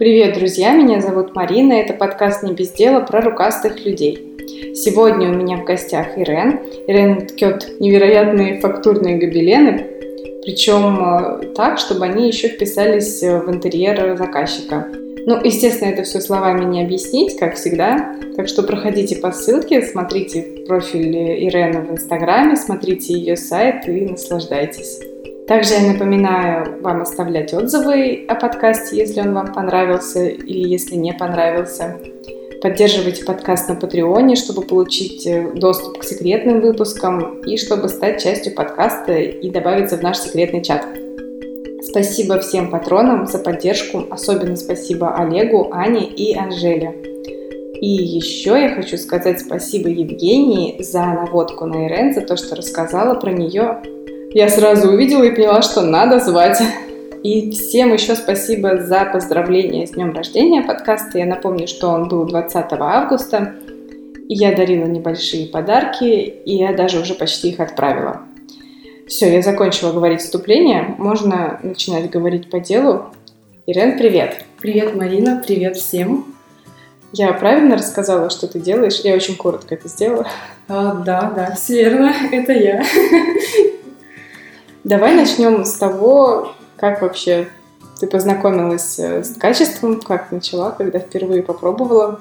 Привет, друзья! Меня зовут Марина. Это подкаст «Не без дела» про рукастых людей. Сегодня у меня в гостях Ирен. Ирен ткет невероятные фактурные гобелены, причем э, так, чтобы они еще вписались в интерьер заказчика. Ну, естественно, это все словами не объяснить, как всегда. Так что проходите по ссылке, смотрите профиль Ирены в Инстаграме, смотрите ее сайт и наслаждайтесь. Также я напоминаю вам оставлять отзывы о подкасте, если он вам понравился или если не понравился. Поддерживайте подкаст на Патреоне, чтобы получить э, доступ к секретным выпускам и чтобы стать частью подкаста и добавиться в наш секретный чат. Спасибо всем патронам за поддержку, особенно спасибо Олегу, Ане и Анжеле. И еще я хочу сказать спасибо Евгении за наводку на Ирен, за то, что рассказала про нее я сразу увидела и поняла, что надо звать. И всем еще спасибо за поздравления с днем рождения подкаста. Я напомню, что он был 20 августа. И я дарила небольшие подарки, и я даже уже почти их отправила. Все, я закончила говорить вступление. Можно начинать говорить по делу. Ирен, привет! Привет, Марина, привет всем! Я правильно рассказала, что ты делаешь? Я очень коротко это сделала. А, да, да, все верно, это я. Давай начнем с того, как вообще ты познакомилась э, с качеством, как начала, когда впервые попробовала.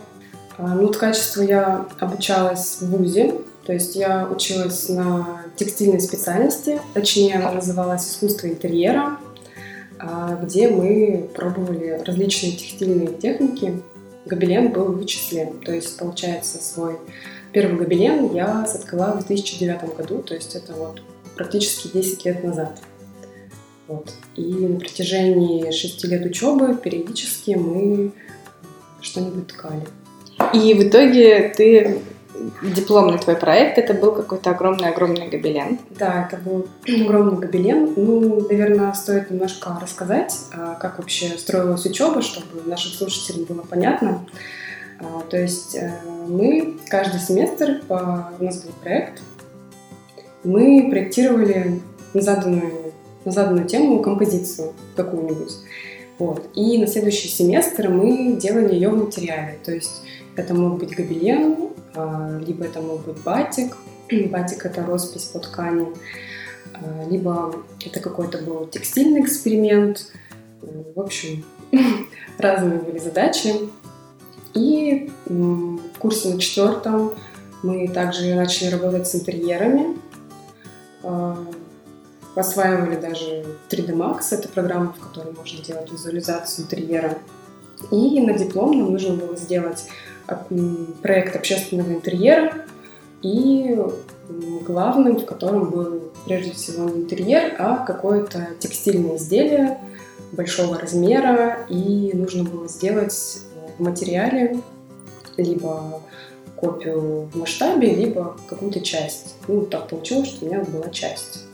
А, ну, ткачество я обучалась в ВУЗе, то есть я училась на текстильной специальности, точнее она называлась «Искусство интерьера», а, где мы пробовали различные текстильные техники. Гобелен был в числе, то есть, получается, свой первый гобелен я соткала в 2009 году, то есть это вот практически 10 лет назад. Вот. И на протяжении шести лет учебы периодически мы что-нибудь ткали. И в итоге ты дипломный твой проект, это был какой-то огромный-огромный гобелен. Да, это был огромный гобелен. Ну, наверное, стоит немножко рассказать, а, как вообще строилась учеба, чтобы нашим слушателям было понятно. А, то есть э, мы каждый семестр, у нас был проект, мы проектировали на заданную, на заданную тему композицию какую-нибудь. Вот. И на следующий семестр мы делали ее в материале. То есть это мог быть гобелен, а, либо это мог быть батик. Батик — это роспись по ткани. А, либо это какой-то был текстильный эксперимент. В общем, разные были задачи. И в курсе на четвертом мы также начали работать с интерьерами. А, осваивали даже 3D Max, это программа, в которой можно делать визуализацию интерьера. И на диплом нам нужно было сделать проект общественного интерьера, и главным, в котором был прежде всего не интерьер, а какое-то текстильное изделие большого размера, и нужно было сделать в материале либо копию в масштабе, либо какую-то часть. Ну, так получилось, что у меня была часть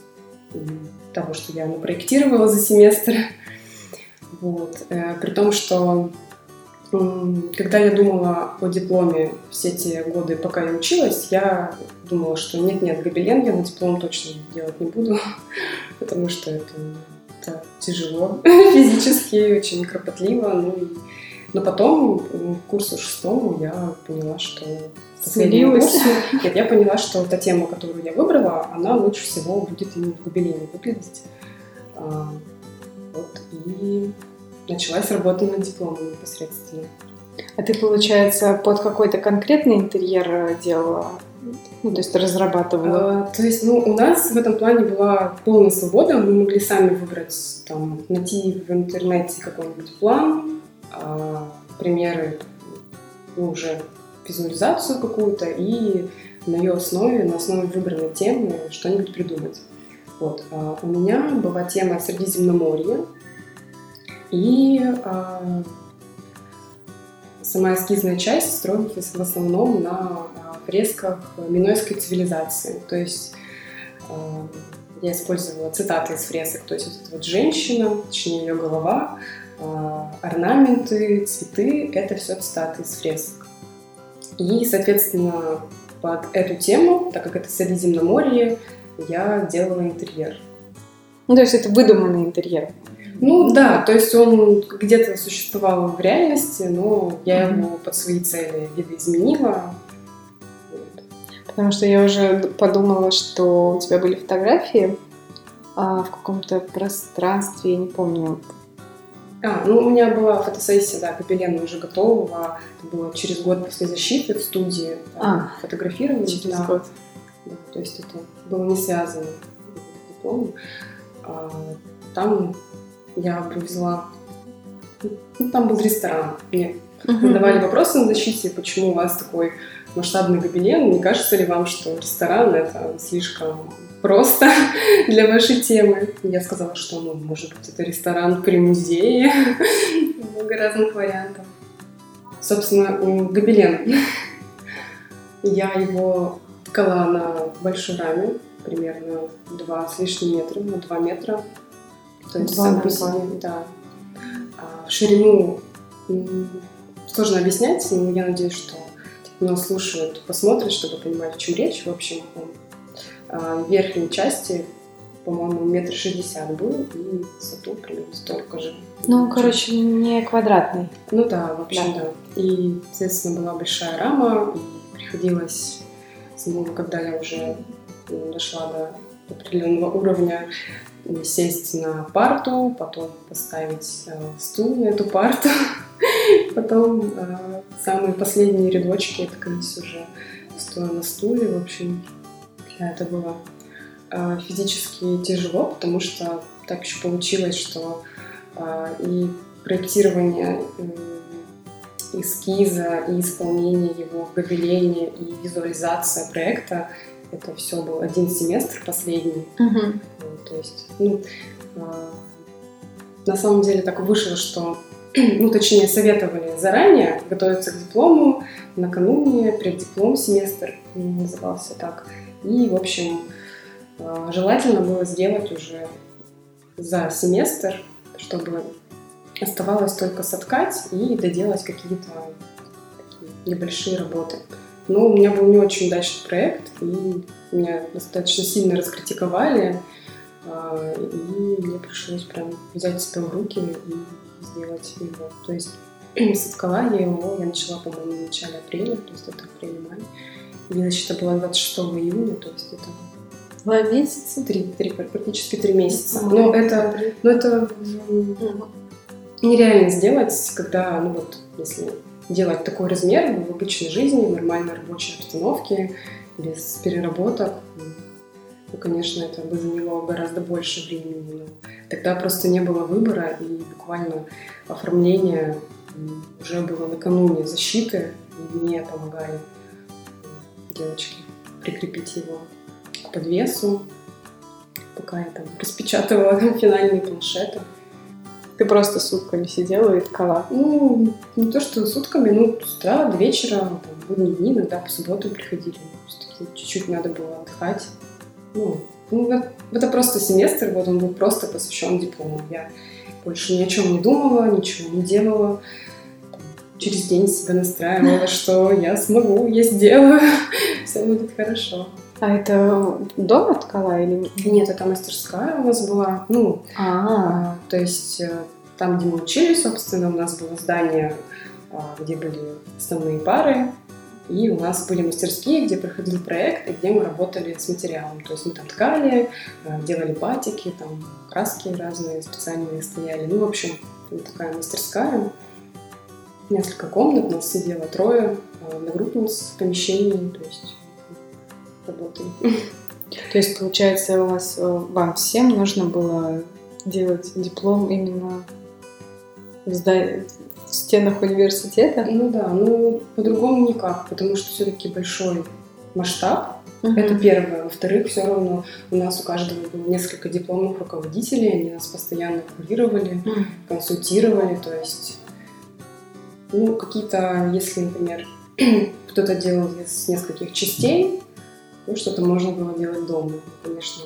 того, что я напроектировала за семестр. Вот. Э, при том, что когда я думала о дипломе все те годы, пока я училась, я думала, что нет-нет, гобелен я на диплом точно делать не буду, потому что это, это тяжело физически, очень кропотливо. Ну, и но потом, к курсу шестому, я поняла, что Смирилась. Нет, я поняла, что та тема, которую я выбрала, она лучше всего будет именно в гобелене выглядеть. А, вот, и началась работа над дипломом непосредственно. А ты, получается, под какой-то конкретный интерьер делала? Ну, то есть разрабатывала? А, то есть, ну, у нас в этом плане была полная свобода. Мы могли сами выбрать, там, найти в интернете какой-нибудь план, а, примеры, ну, уже визуализацию какую-то и на ее основе, на основе выбранной темы что-нибудь придумать. Вот. А у меня была тема Средиземноморья, и а, сама эскизная часть строилась в основном на а, фресках минойской цивилизации. То есть а, я использовала цитаты из фресок, то есть вот эта вот женщина, точнее ее голова, орнаменты, цветы — это все цитаты из фресок. И, соответственно, под эту тему, так как это Средиземноморье, я делала интерьер. Ну, то есть это выдуманный интерьер? Ну да, то есть он где-то существовал в реальности, но я его под свои цели видоизменила. Потому что я уже подумала, что у тебя были фотографии а, в каком-то пространстве, я не помню. А, ну у меня была фотосессия, да, гобелена уже готового. Это было через год после защиты в студии. А, фотографировали. Через да. год. Да, то есть это было не связано с дипломом. А, там я привезла... Ну, там был ресторан. Мне задавали вопросы на защите, почему у вас такой масштабный гобелен. Не кажется ли вам, что ресторан это слишком просто для вашей темы? Я сказала, что, ну, может быть, это ресторан при музее. Много разных вариантов. Собственно, гобелен. Я его ткала на большой раме, примерно 2 с лишним метра, на 2 метра. То есть Два два. себе, да. А в ширину сложно объяснять, но я надеюсь, что нас слушают, посмотрят, чтобы понимать, о чем речь. В общем, он а, верхней части, по-моему, метр шестьдесят был, и высоту примерно столько же. Ну, короче, не квадратный. Ну да, в общем, да. И, соответственно, была большая рама, и приходилось, ну, когда я уже м, дошла до определенного уровня, сесть на парту, потом поставить э, стул на эту парту, потом э, самые последние рядочки открыть уже стоя на стуле, в общем, да, это было э, физически тяжело, потому что так еще получилось, что э, и проектирование эскиза, и исполнение его в гобелене, и визуализация проекта, это все был один семестр последний. Вот, То есть, ну, а, на самом деле так вышло, что, ну, точнее, советовали заранее готовиться к диплому, накануне, преддиплом семестр назывался так. И, в общем, а, желательно было сделать уже за семестр, чтобы оставалось только соткать и доделать какие-то небольшие работы. Но у меня был не очень удачный проект, и меня достаточно сильно раскритиковали, а, и мне пришлось прям взять себя в руки и сделать его. То есть соткала я его, я начала, по-моему, в начале апреля, то есть это апрель-май. И защита была 26 июня, то есть это Два месяца. три, три, практически три месяца. Но это, но это м, нереально сделать, когда, ну вот, если делать такой размер в обычной жизни, в нормальной рабочей обстановке, без переработок, ну, конечно, это бы заняло гораздо больше времени. Но тогда просто не было выбора, и буквально оформление уже было накануне защиты, и мне помогали девочки прикрепить его к подвесу, пока я там распечатывала финальные планшеты. Ты просто сутками сидела и ткала. Ну, не то что сутками, ну, с утра до вечера, там, будние дни, иногда по субботам приходили. Все-таки чуть-чуть надо было отдыхать. Ну, ну, это просто семестр, вот он был просто посвящен диплому. Я больше ни о чем не думала, ничего не делала. Там, Через день себя настраивала, что я смогу, я сделаю, все будет хорошо. А это дома ткала или... Нет, это мастерская у нас была. Ну, А, А, То есть э, там, где мы учились, собственно, у нас было здание, а, где были основные пары, и у нас были мастерские, где проходил проект, и где мы работали с материалом. То есть мы там ткали, э, делали батики, там краски разные специальные стояли. Ну, в общем, такая мастерская. Несколько комнат, нас сидело трое, одногруппниц в помещении, то есть работали. то есть, получается, у вас, э, вам всем нужно было делать диплом именно в, зда- в стенах университета? Ну да, ну по-другому никак, потому что все-таки большой масштаб, Мгм. Это первое. Во-вторых, все равно у нас у каждого было несколько дипломных руководителей, они нас постоянно курировали, М. консультировали, то есть, ну, какие-то, если, например, кто-то делал из нескольких частей, ну, что-то можно было делать дома, конечно.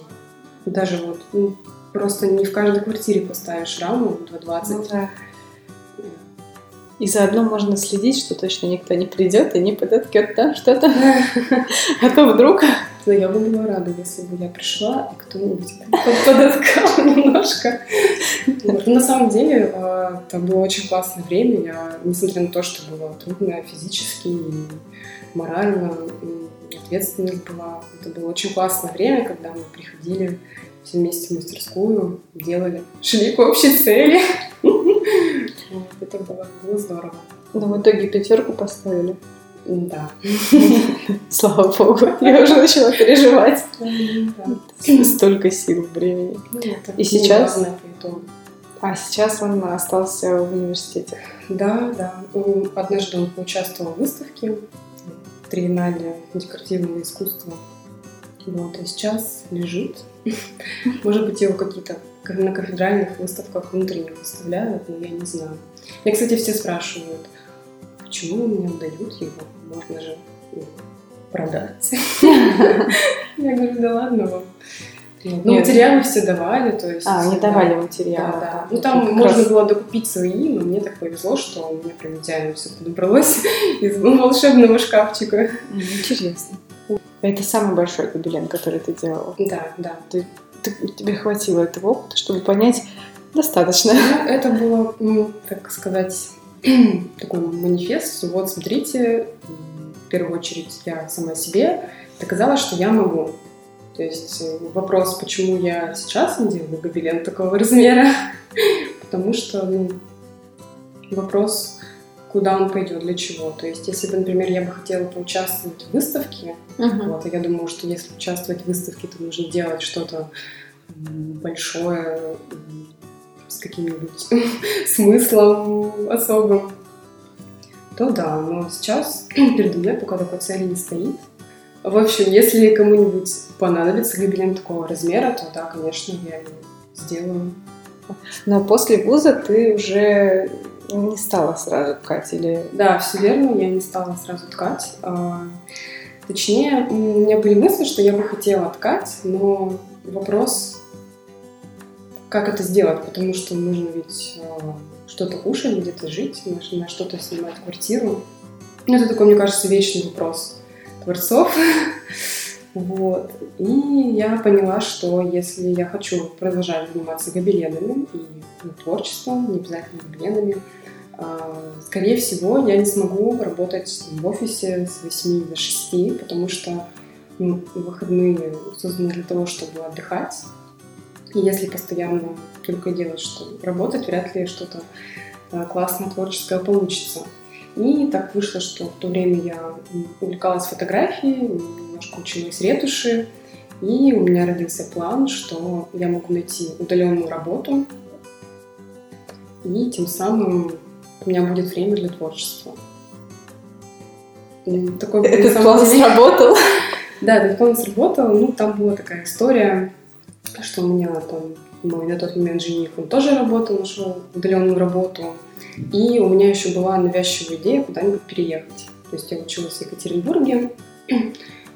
Даже вот, ну, просто не в каждой квартире поставишь раму 220. Ну да. И заодно можно следить, что точно никто не придет и не подоткет там что-то. А то вдруг... Но я бы была рада, если бы я пришла, и кто-нибудь под- подоткал немножко. На самом деле, а, это было очень классное время. Я, несмотря на то, что было трудно физически и морально, ответственность была. Это было очень классное время, когда мы приходили все вместе в мастерскую, делали, шли к общей цели. Это было, было здорово. Но в итоге пятерку поставили. Да. Слава богу, я уже начала переживать. Столько сил, времени. Ну, И сейчас... А сейчас он остался в университете. Да, да. Однажды он поучаствовал в выставке триеннале декоративного искусства. Вот, а сейчас лежит. Может быть, его какие-то на кафедральных выставках внутренне выставляют, но я не знаю. Меня, кстати, все спрашивают, почему мне дают его? Можно же ну, продать. Я говорю, да ладно вам. Ну, материалы все давали, то есть... А, не давали материалы. Да, да. Ну, там можно было докупить свои, но мне так повезло, что у меня прям идеально все подобралось из волшебного шкафчика. Интересно. Это самый большой гобелен, который ты делала? Да, да. Ты, ты, тебе хватило этого опыта, чтобы понять, достаточно? Ну, это было, ну, так сказать, такой манифест. Вот, смотрите, в первую очередь я сама себе доказала, что я могу. То есть э, вопрос, почему я сейчас не делаю гобелен такого размера, потому что ну, вопрос, куда он пойдет, для чего. То есть, если бы, например, я бы хотела поучаствовать в выставке, uh-huh. вот, я думаю, что если участвовать в выставке, то нужно делать что-то большое, с каким-нибудь смыслом особым, то да, но сейчас передо мной пока такой цели не стоит. В общем, если кому-нибудь понадобится гобелен такого размера, то да, конечно, я его сделаю. Но после вуза ты уже не стала сразу ткать или... Да, все верно, я не стала сразу ткать. А, точнее, у меня были мысли, что я бы хотела ткать, но вопрос, как это сделать, потому что нужно ведь а, что-то кушать, где-то жить, на что-то снимать квартиру. Ну, это такой, мне кажется, вечный вопрос творцов. Вот. И я поняла, что если я хочу продолжать заниматься гобеленами и ну, творчеством, не обязательно гобеленами, а, скорее всего, я не смогу работать в офисе с 8 до 6, потому что ну, выходные созданы для того, чтобы отдыхать. И если постоянно только делать, что работать, вряд ли что-то а, классное, творческое получится. И так вышло, что в то время я увлекалась фотографией, немножко училась ретуши, и у меня родился план, что я могу найти удаленную работу, и тем самым у меня будет время для творчества. Такой, этот план деле... сработал? Да, этот план сработал. Ну, там была такая история, что у меня там мой на тот момент жених, он тоже работал, нашел удаленную работу. И у меня еще была навязчивая идея куда-нибудь переехать. То есть я училась в Екатеринбурге,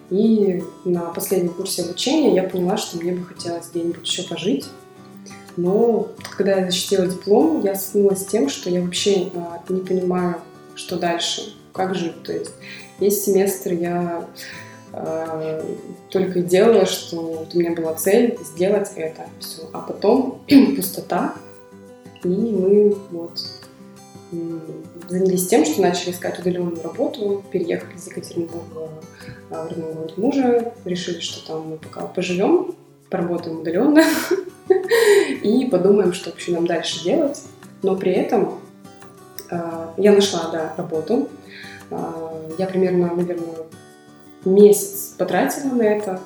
и на последнем курсе обучения я поняла, что мне бы хотелось где-нибудь еще пожить. Но когда я защитила диплом, я столкнулась с тем, что я вообще а, не понимаю, что дальше, как жить. То есть весь семестр я э, только делала, что вот у меня была цель сделать это все. А потом пустота, и мы вот занялись тем, что начали искать удаленную работу, переехали из Екатеринбурга в родной город мужа, решили, что там мы пока поживем, поработаем удаленно и подумаем, что вообще нам дальше делать. Но при этом э, я нашла, да, работу. Э, я примерно, наверное, месяц потратила на это.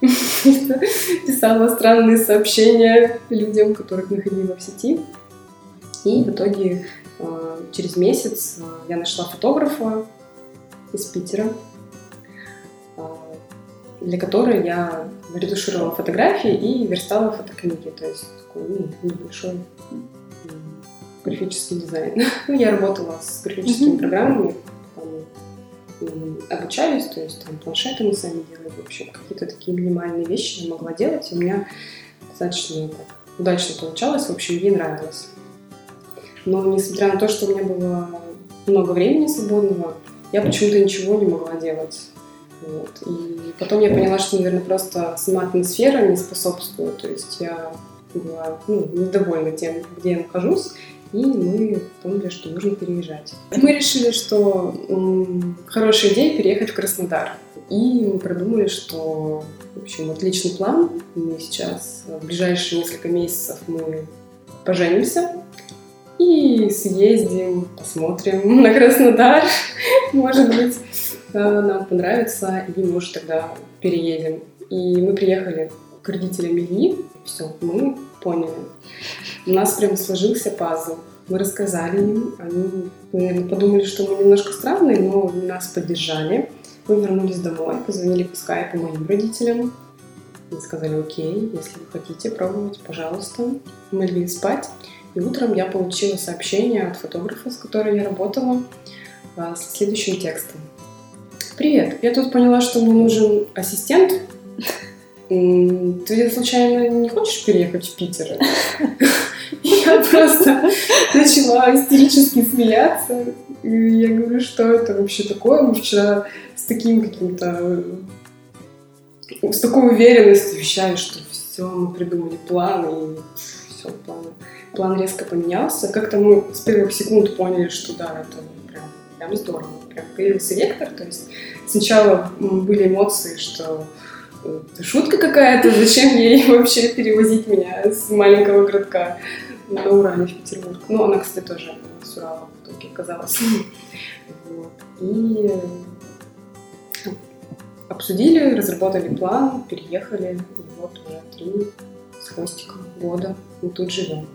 Писала странные сообщения людям, которых находила в сети. И в итоге э, через месяц э, я нашла фотографа из Питера, э, для которой я ретушировала фотографии и верстала фотокниги. То есть такой ну, небольшой графический дизайн. ну, я работала с графическими mm-hmm. программами, обучались, то есть там планшеты мы сами делали, в общем, какие-то такие минимальные вещи я могла делать, и у меня достаточно так, удачно получалось, в общем, ей нравилось. Но несмотря на то, что у меня было много времени свободного, я почему-то ничего не могла делать. Вот. И потом я поняла, что, наверное, просто сама атмосфера не способствует. То есть я была ну, недовольна тем, где я нахожусь, и мы поняли, что нужно переезжать. Мы решили, что м, хорошая идея переехать в Краснодар. И мы продумали, что, в общем, отличный план. Мы сейчас, в ближайшие несколько месяцев мы поженимся и съездим, посмотрим на Краснодар. Может быть, э, нам понравится, и, может, тогда переедем. И мы приехали к родителям Ильи. Все, мы поняли. У нас прям сложился пазл. Мы рассказали им, они, наверное, подумали, что мы немножко странные, но нас поддержали. Мы вернулись домой, позвонили по скайпу моим родителям. Они сказали, окей, если вы хотите пробовать, пожалуйста. Мы легли спать. И утром я получила сообщение от фотографа, с которой я работала, а, с следующим текстом. Привет, я тут поняла, что мне нужен ассистент. Ты случайно не хочешь переехать в Питер? Я просто начала истерически смеяться. И я говорю, что это вообще такое? Мы вчера с таким каким-то... С такой уверенностью вещали, что все, мы придумали план, и все, план, план резко поменялся. Как-то мы с первых секунд поняли, что да, это прям, прям здорово. Прям появился вектор, то есть сначала были эмоции, что это шутка какая-то, зачем ей вообще перевозить меня с маленького городка на Урале в Петербург. Ну, она, кстати, тоже с Урала в итоге оказалась. Вот. И обсудили, разработали план, переехали, и вот уже три с хвостиком года мы тут живем.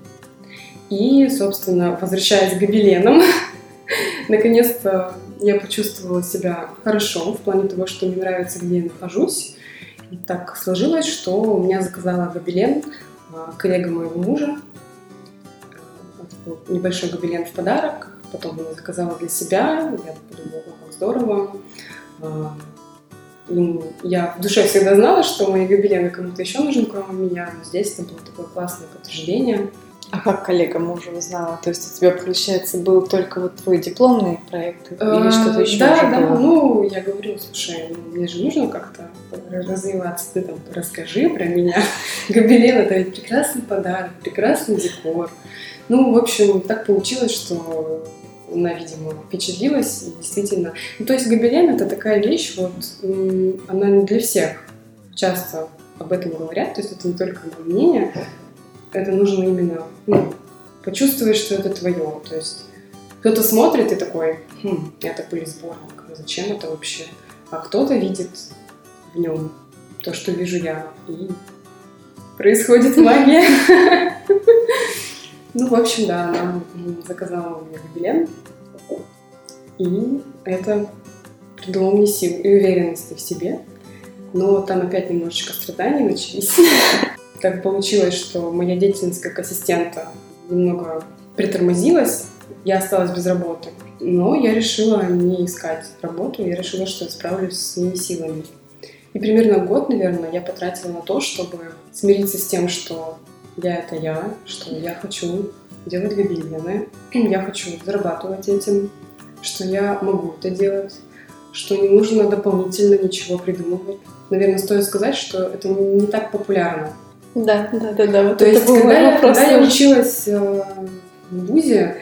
И, собственно, возвращаясь к гобеленам, наконец-то я почувствовала себя хорошо в плане того, что мне нравится, где я нахожусь. И так сложилось, что у меня заказала гобелен а, коллега моего мужа. Это был небольшой гобелен в подарок. Потом я заказала для себя. Я подумала, как здорово. А, и я в душе всегда знала, что мои гобелены кому-то еще нужны, кроме меня. Но здесь это было такое классное подтверждение. А как коллега мужа узнала? То есть у тебя, получается, был только вот твой дипломный проект или что-то еще Да, да, было? ну, я говорю, слушай, ну, мне же нужно как-то развиваться, ты там расскажи про меня. Гобелен — это ведь прекрасный подарок, прекрасный декор. Ну, в общем, так получилось, что она, видимо, впечатлилась, и действительно... Ну, то есть гобелен — это такая вещь, вот, она не для всех. Часто об этом говорят, то есть это не только мое мнение, это нужно именно ну, почувствовать, что это твое. То есть кто-то смотрит и такой, хм, это ну зачем это вообще? А кто-то видит в нем то, что вижу я, и происходит магия. Ну, в общем, да, она заказала меня гобелен, и это придало мне сил и уверенности в себе. Но там опять немножечко страданий начались. Так получилось, что моя деятельность как ассистента немного притормозилась, я осталась без работы. Но я решила не искать работу, я решила, что я справлюсь с своими силами. И примерно год, наверное, я потратила на то, чтобы смириться с тем, что я это я, что я хочу делать гобелены, я хочу зарабатывать этим, что я могу это делать, что не нужно дополнительно ничего придумывать. Наверное, стоит сказать, что это не так популярно. Да, да, да, да. Вот То есть, когда я, когда я училась э, в ВУЗе,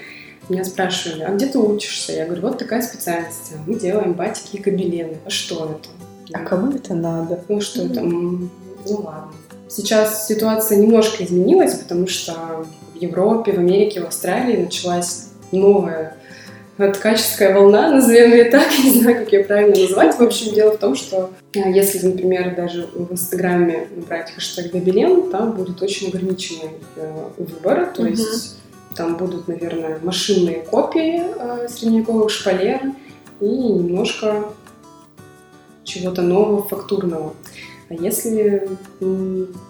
меня спрашивали, а где ты учишься? Я говорю, вот такая специальность. Мы делаем батики и гобелены. А что это? А кому это надо? Ну что это? Ну ладно. Сейчас ситуация немножко изменилась, потому что в Европе, в Америке, в Австралии началась новая ткаческая волна, назовем ее так, не знаю, как ее правильно назвать. В общем, дело в том, что э, если, например, даже в Инстаграме набрать хэштег «Гобелен», там будет очень ограниченный э, выбор, то есть там будут, наверное, машинные копии э, средневековых шпалер и немножко чего-то нового, фактурного. А если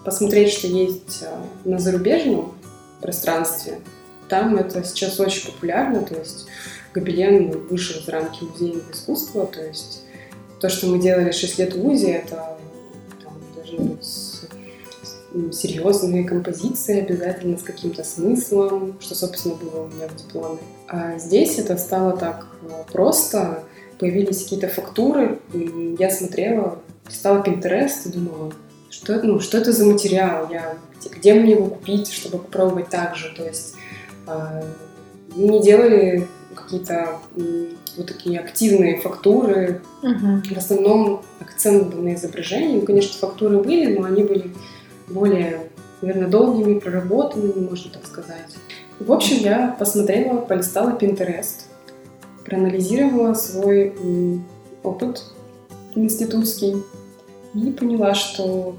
посмотреть, что есть э, на зарубежном пространстве, там это сейчас очень популярно, то есть гобелен вышел из рамки музейного искусства, то есть то, что мы делали 6 лет в ВУЗе, это там, должны быть серьезные композиции обязательно с каким-то смыслом, что, собственно, было у меня в дипломе. А здесь это стало так э, просто, появились какие-то фактуры, я смотрела, стала Pinterest и думала, что, ну, что это за материал, я, где, где мне его купить, чтобы попробовать так же. То есть э, не делали какие-то вот такие активные фактуры. Угу. В основном акцент был на изображении. Ну, конечно, фактуры были, но они были более, наверное, долгими, проработанными, можно так сказать. В общем, я посмотрела, полистала Pinterest, проанализировала свой опыт институтский и поняла, что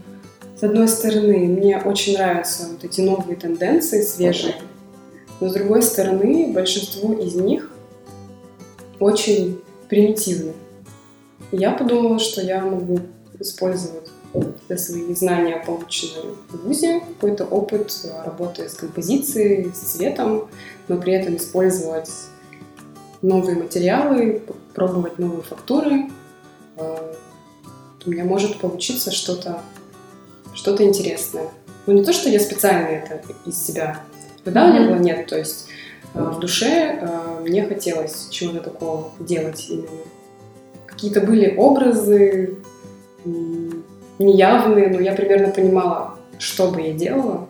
с одной стороны, мне очень нравятся вот эти новые тенденции, свежие, но с другой стороны, большинство из них очень примитивны. я подумала, что я могу использовать для свои знания, полученные в ВУЗе, какой-то опыт работы с композицией, с цветом, но при этом использовать новые материалы, пробовать новые фактуры. А, у меня может получиться что-то что-то интересное. Ну, не то, что я специально это из себя выдавливала, нет, то есть э, в душе э, мне хотелось чего-то такого делать именно. Какие-то были образы неявные, но я примерно понимала, что бы я делала.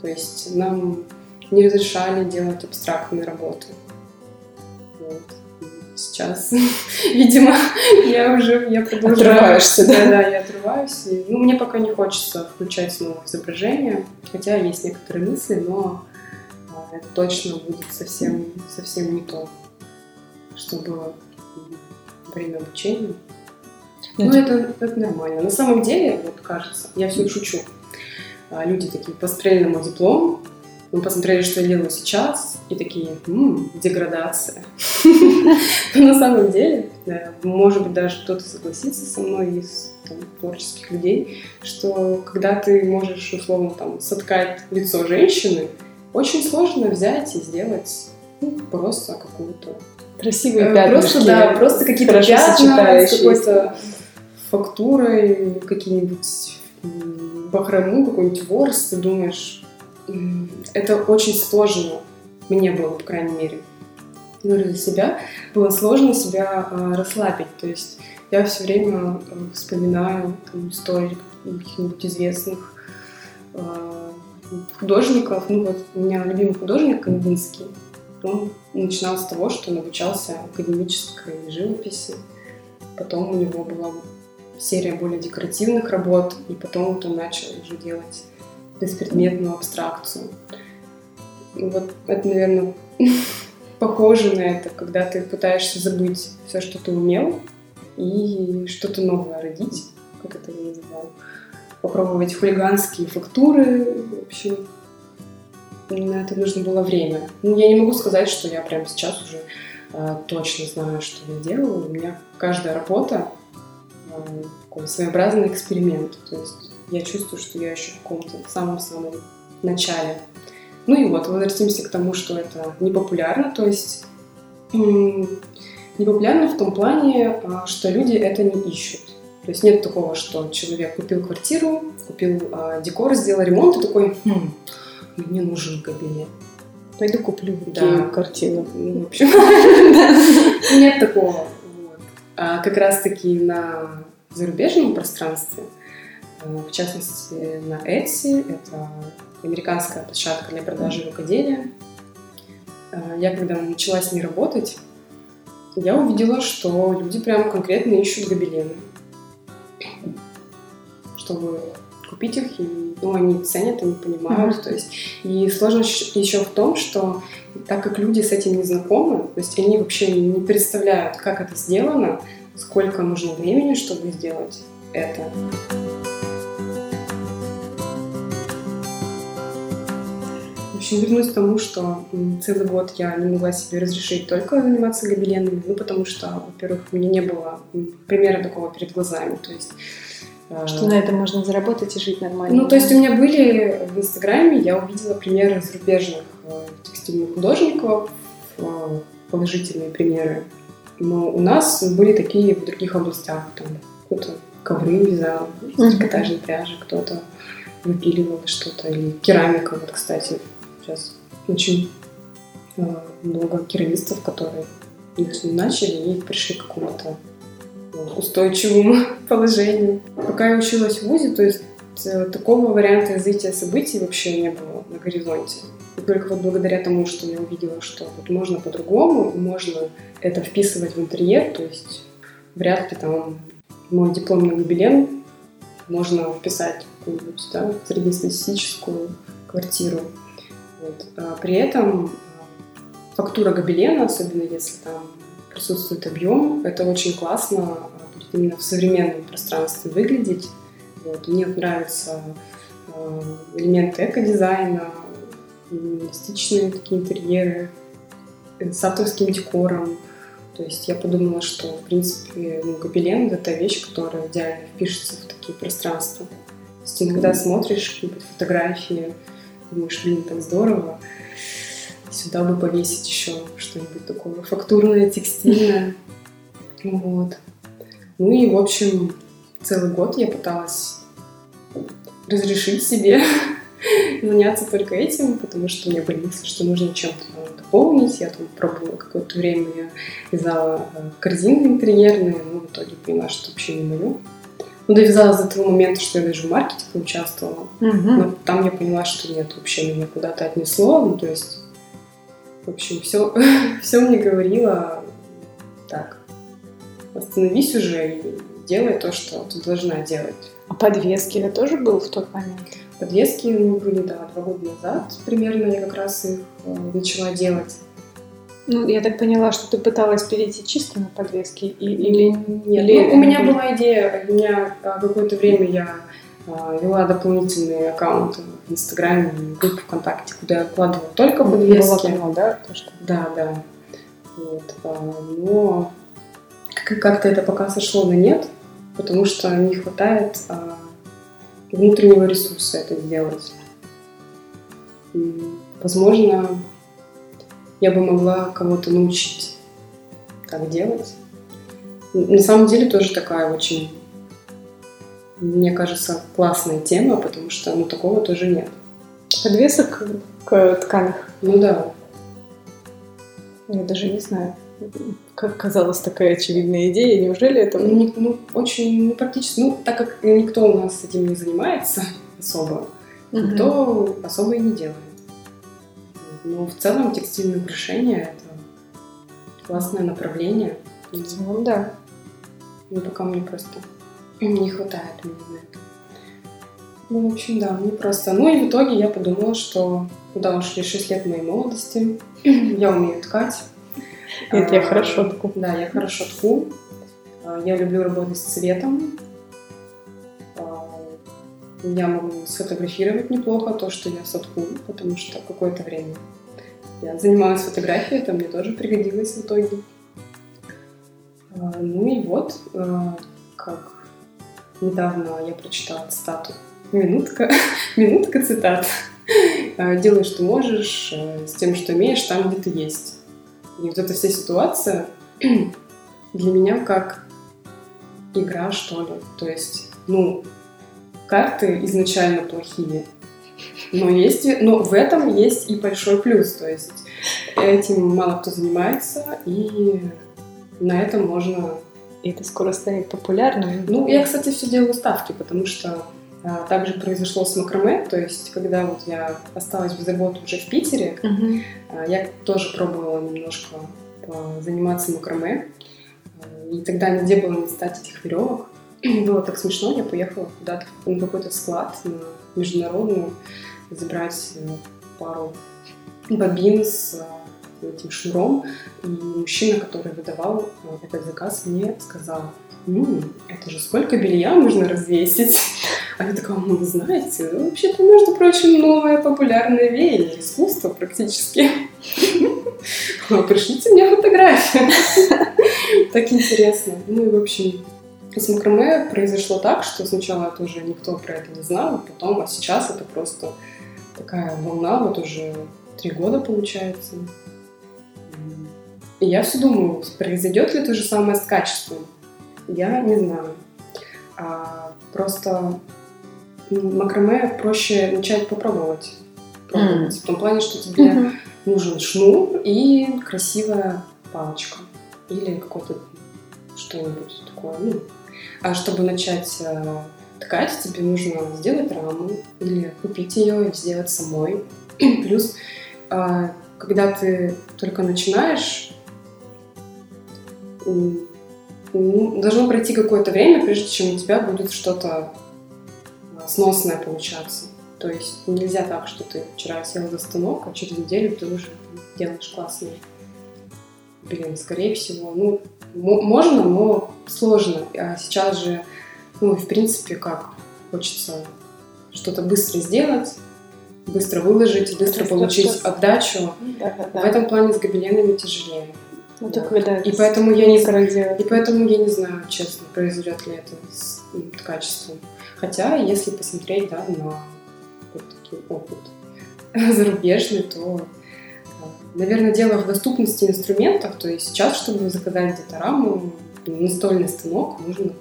То есть нам не разрешали делать абстрактные работы. Вот. Сейчас, видимо, я уже я продолжаю. Отрываешься, да? Да, я отрываюсь. И, ну, мне пока не хочется включать снова изображение, хотя есть некоторые мысли, но это точно будет совсем, совсем не то, что было во время обучения. Ну, это, это нормально. На самом деле, вот кажется, я все шучу. А, люди такие посмотрели на мой диплом, мы посмотрели, что я делаю сейчас, и такие, м-м, деградация. Но на самом деле, может быть, даже кто-то согласится со мной из творческих людей, что когда ты можешь, условно, там, соткать лицо женщины, очень сложно взять и сделать ну, просто какую-то красивые пятнышки. Просто, да, просто какие-то пятна с какой-то фактурой, какие-нибудь бахрому, какой-нибудь ворс, ты думаешь, это очень сложно. Мне было, по крайней мере. Говорю за себя. Было сложно себя э, расслабить. То есть я все время э, вспоминаю там, истории каких-нибудь известных э, художников. Ну вот у меня любимый художник Кандинский. Он начинал с того, что он обучался академической живописи. Потом у него была серия более декоративных работ, и потом вот он начал уже делать беспредметную абстракцию. Вот это, наверное, похоже на это, когда ты пытаешься забыть все, что ты умел, и что-то новое родить, как это я называю. Попробовать хулиганские фактуры, в общем, на это нужно было время. Ну, я не могу сказать, что я прямо сейчас уже э, точно знаю, что я делаю. У меня каждая работа э, такой своеобразный эксперимент. То есть я чувствую, что я еще в каком-то самом-самом начале. Ну и вот, возвратимся к тому, что это непопулярно, то есть непопулярно в том плане, а, что люди это не ищут. То есть нет такого, что человек купил квартиру, купил а, декор, сделал ремонт и такой, хм, мне нужен кабинет. Пойду куплю да. картину. Ну, в общем, нет такого. А как раз-таки на зарубежном пространстве Э, в частности на Etsy. Это американская площадка для продажи рукоделия. Э, я когда начала с ней работать, я увидела, что люди прям конкретно ищут гобелены, чтобы купить их, и ну, они ценят, они понимают. Mm-hmm. То есть, и сложность еще в том, что так как люди с этим не знакомы, то есть они вообще не представляют, как это сделано, сколько нужно времени, чтобы сделать это. общем, вернусь к тому, что целый год я не могла себе разрешить только заниматься гобеленами, ну, потому что, во-первых, у меня не было примера такого перед глазами, то есть что на этом можно заработать и жить нормально. Ну, то есть у меня были в Инстаграме, я увидела примеры зарубежных э, текстильных художников, э, положительные примеры. Но у нас были такие в других областях, там кто-то ковры вязал, трикотажной пряжи, кто-то выпиливал что-то, или керамика, вот, кстати, сейчас очень э, много керамистов, которые начали и пришли к какому-то устойчивому положению. Пока я училась в ВУЗе, то есть э, такого варианта развития событий вообще не было на горизонте. И только вот благодаря тому, что я увидела, что вот можно по-другому, можно это вписывать в интерьер, то есть вряд ли там мой дипломный гобелен можно вписать в какую-нибудь да, среднестатистическую квартиру. Вот. А при этом фактура гобелена, особенно если там присутствует объем, это очень классно будет именно в современном пространстве выглядеть. Вот. Мне нравятся э, элементы эко-дизайна, минималистичные такие интерьеры с авторским декором. То есть я подумала, что, в принципе, ну, гобелен — это вещь, которая идеально впишется в такие пространства. То есть иногда смотришь какие-то фотографии, думаешь, блин, так здорово, сюда бы повесить еще что-нибудь такое фактурное, текстильное. Вот. Ну и, в общем, целый год я пыталась разрешить себе заняться только этим, потому что мне было что нужно чем-то дополнить. Я там пробовала какое-то время, я вязала э, корзины интерьерные, но в итоге поняла, что вообще не мое. Ну, довязала до того момента, что я даже в маркетинге участвовала. Угу. Но там я поняла, что нет, вообще меня куда-то отнесло. Ну, то есть, в общем, все, все мне говорило так, остановись уже и делай то, что ты должна делать. А подвески это тоже был в тот момент? Подвески у них были, да, два года назад примерно я как раз их э, начала делать. Ну, я так поняла, что ты пыталась перейти чисто на подвески и, или нет? Или ну, у меня была идея, у меня а, какое-то время я вела дополнительные аккаунты в Инстаграме группу ВКонтакте, куда я вкладывала только подвески. Было да? То, что... Да, да. Вот. А, но как-то это пока сошло на нет, потому что не хватает а, внутреннего ресурса это сделать. Возможно, я бы могла кого-то научить так делать. На самом деле тоже такая очень, мне кажется, классная тема, потому что ну, такого тоже нет. Подвесок к тканях? Ну да. Я даже не знаю как казалось, такая очевидная идея. Неужели это... Ну, ну очень ну, практически. Ну, так как никто у нас этим не занимается особо, угу. никто особо и не делает. Но в целом текстильное украшение — это классное направление. Целом, да. Ну, пока мне просто не хватает мне на это. Ну, в общем, да, мне просто... Ну, и в итоге я подумала, что куда ушли 6 лет моей молодости, я умею ткать, это я хорошо тку. Да, я хорошо тку. А, я люблю работать с цветом. А, я могу сфотографировать неплохо то, что я сотку, потому что какое-то время я занималась фотографией, это мне тоже пригодилось в итоге. А, ну и вот, как недавно я прочитала цитату. Минутка, минутка цитат. Делай, что можешь, с тем, что имеешь, там, где ты есть. И вот эта вся ситуация для меня как игра, что ли. То есть, ну, карты изначально плохие, но есть, но в этом есть и большой плюс. То есть этим мало кто занимается, и на этом можно... И это скоро станет популярным. Ну, я, кстати, все делаю ставки, потому что а, также произошло с макраме, то есть когда вот я осталась без работы уже в Питере, uh-huh. а, я тоже пробовала немножко заниматься макраме, а, и тогда нигде было не стать этих веревок. Было так смешно, я поехала куда-то на какой-то склад на международную забрать э, пару бобин с э, этим шнуром, и мужчина, который выдавал э, этот заказ, мне сказал, ну, это же сколько белья нужно развесить. А я такая, ну, знаете, вообще-то, между прочим, новое популярное веяние, искусство практически. Пришлите мне фотографию. Так интересно. Ну и, в общем, с макраме произошло так, что сначала тоже никто про это не знал, а потом, а сейчас это просто такая волна, вот уже три года получается. И я все думаю, произойдет ли то же самое с качеством. Я не знаю. А, просто макраме проще начать попробовать. Пробовать. Mm. В том плане, что тебе mm-hmm. нужен шнур и красивая палочка. Или какое-то что-нибудь такое. Ну, а чтобы начать э, ткать, тебе нужно сделать раму или купить ее и сделать самой. Плюс, а, когда ты только начинаешь, ну, должно пройти какое-то время, прежде чем у тебя будет что-то сносное получаться. То есть нельзя так, что ты вчера сел за станок, а через неделю ты уже делаешь классные. Блин, скорее всего, ну, можно, но сложно. А сейчас же, ну, в принципе, как хочется что-то быстро сделать, быстро выложить, быстро получить отдачу. Да, да, да. В этом плане с гобеленами тяжелее. Ну, так вы, да, и поэтому я не и поэтому я не знаю, честно, произойдет ли это с качеством. Хотя, если посмотреть, да, на вот такой опыт зарубежный, то Наверное, дело в доступности инструментов. То есть сейчас, чтобы заказать где-то раму, настольный станок, нужно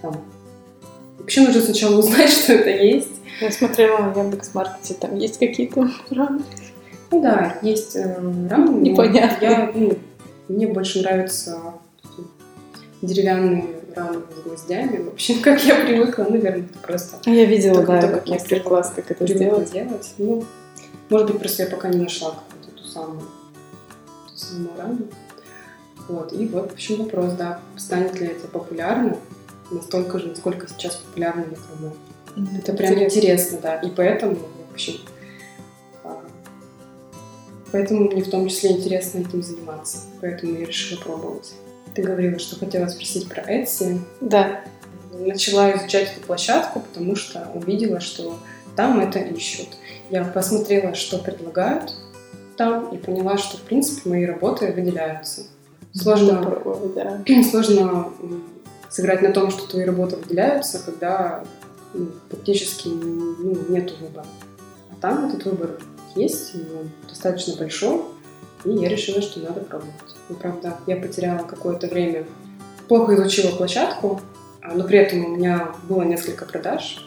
там, Вообще нужно сначала узнать, что это есть. Я смотрела на Яндекс.Маркете, там есть какие-то рамы. Ну да, есть э, рамы. Непонятно. Я, ну, мне больше нравятся деревянные рамы с гвоздями. В общем, как я привыкла, наверное, это просто... А я видела, да, как мастер-класс, как это сделать. делать. Ну, может быть, просто я пока не нашла самую, ту самую раму. Вот. И вот, в общем, вопрос, да, станет ли это популярно, настолько же, насколько сейчас популярно макраме. Mm-hmm. Это прям интересно. интересно, да. И поэтому, в общем, поэтому мне в том числе интересно этим заниматься. Поэтому я решила пробовать. Ты говорила, что хотела спросить про Etsy. Да. Начала изучать эту площадку, потому что увидела, что там это ищут. Я посмотрела, что предлагают, там и поняла, что, в принципе, мои работы выделяются. Сложно, да. сложно сыграть на том, что твои работы выделяются, когда ну, практически ну, нет выбора. А там этот выбор есть, он достаточно большой, и я решила, что надо пробовать. Ну, правда, я потеряла какое-то время, плохо изучила площадку, а, но при этом у меня было несколько продаж,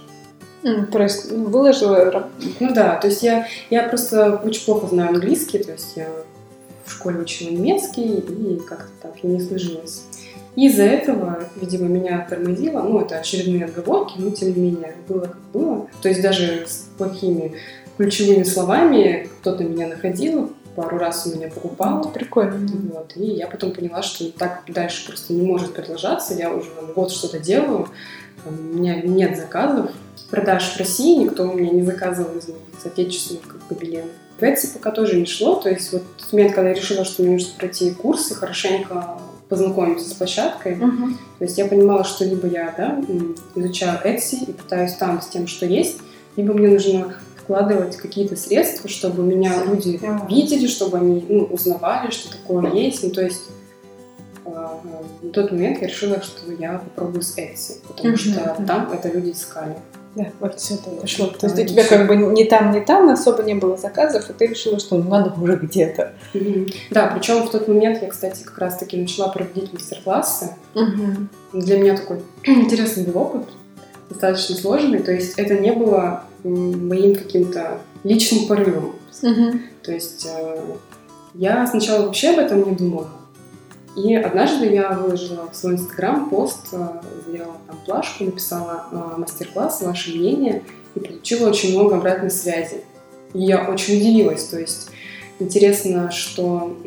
Просто ну, выложила. Ну да, то есть я, я просто очень плохо знаю английский, то есть я в школе учила немецкий и как-то так и не сложилось. Из-за этого, видимо, меня тормозило, ну, это очередные отговорки, но тем не менее, было как было. То есть даже с плохими ключевыми словами кто-то меня находил, пару раз у меня покупал. Это прикольно. Вот, и я потом поняла, что так дальше просто не может продолжаться. Я уже год что-то делаю, у меня нет заказов, продаж в России, никто у меня не заказывал из моих отечественных как гобеленов. В Etsy пока тоже не шло, то есть вот в момент, когда я решила, что мне нужно пройти курсы, хорошенько познакомиться с площадкой, uh-huh. то есть я понимала, что либо я да, изучаю Etsy и пытаюсь там с тем, что есть, либо мне нужно вкладывать какие-то средства, чтобы меня люди видели, чтобы они ну, узнавали, что такое есть. Ну, то есть а, в тот момент я решила, что я попробую с Etsy, потому uh-huh. что там это люди искали. Да, вот все это пошло. То есть у тебя как бы не там, не там особо не было заказов, и ты решила, что ну, надо уже где-то. Mm-hmm. Да, причем в тот момент я, кстати, как раз-таки начала проводить мастер-классы. Mm-hmm. Для меня такой интересный был опыт, достаточно сложный. То есть это не было моим каким-то личным порывом. Mm-hmm. То есть э, я сначала вообще об этом не думала. И однажды я выложила в свой инстаграм пост, э, сделала там плашку, написала э, мастер-класс, ваше мнение, и получила очень много обратной связи. И я очень удивилась, то есть интересно, что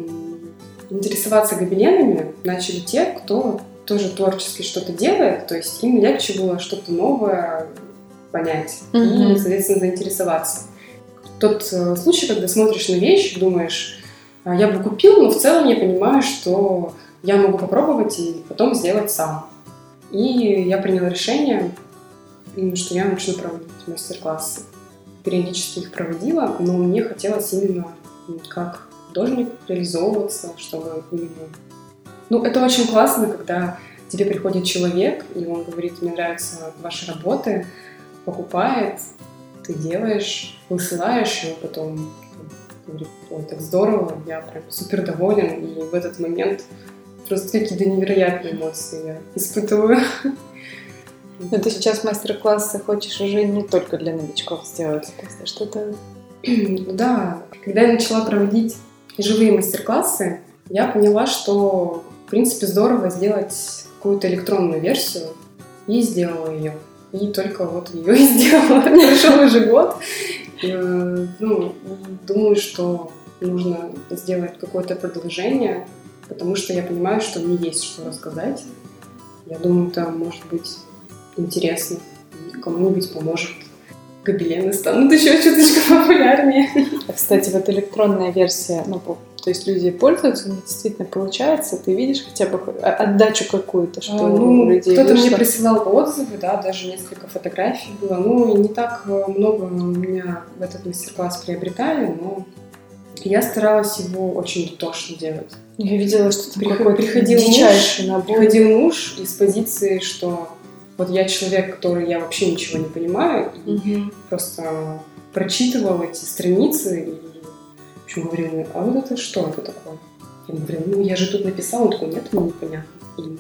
интересоваться гобеленами начали те, кто тоже творчески что-то делает, то есть им легче было что-то новое понять mm-hmm. и, соответственно, заинтересоваться. Тот э, случай, когда смотришь на вещь, думаешь, а, я бы купил, но в целом я понимаю, что я могу попробовать и потом сделать сам. И я приняла решение, что я начну проводить мастер-классы. Периодически их проводила, но мне хотелось именно как художник реализовываться, чтобы именно... Ну, это очень классно, когда тебе приходит человек, и он говорит, мне нравятся ваши работы, покупает, ты делаешь, высылаешь, он потом говорит, ой, так здорово, я прям супер доволен, и в этот момент просто какие-то невероятные эмоции я испытываю. Но ты сейчас мастер-классы хочешь уже не только для новичков сделать, просто что-то... Да, когда я начала проводить живые мастер-классы, я поняла, что, в принципе, здорово сделать какую-то электронную версию, и сделала ее. И только вот ее и сделала. Прошел уже год. Э, ну, думаю, что нужно сделать какое-то продолжение, потому что я понимаю, что мне есть что рассказать. Я думаю, это может быть интересно и кому-нибудь поможет. Гобелены станут еще чуточку популярнее. А, кстати, вот электронная версия, ну, то есть люди пользуются, у них действительно получается, ты видишь хотя бы отдачу какую-то, что а, ну, у людей Кто-то мне присылал отзывы, да, даже несколько фотографий было. Ну, не так много у меня в этот мастер-класс приобретали, но я старалась его очень дотошно делать. Я видела, что Приход, такой приходил муж, набор. приходил муж из позиции, что вот я человек, который я вообще ничего не понимаю, и угу. просто прочитывал эти страницы и в общем, говорил, а вот это что это такое? Я говорю, ну я же тут написал, он такой, нет, мне непонятно. И...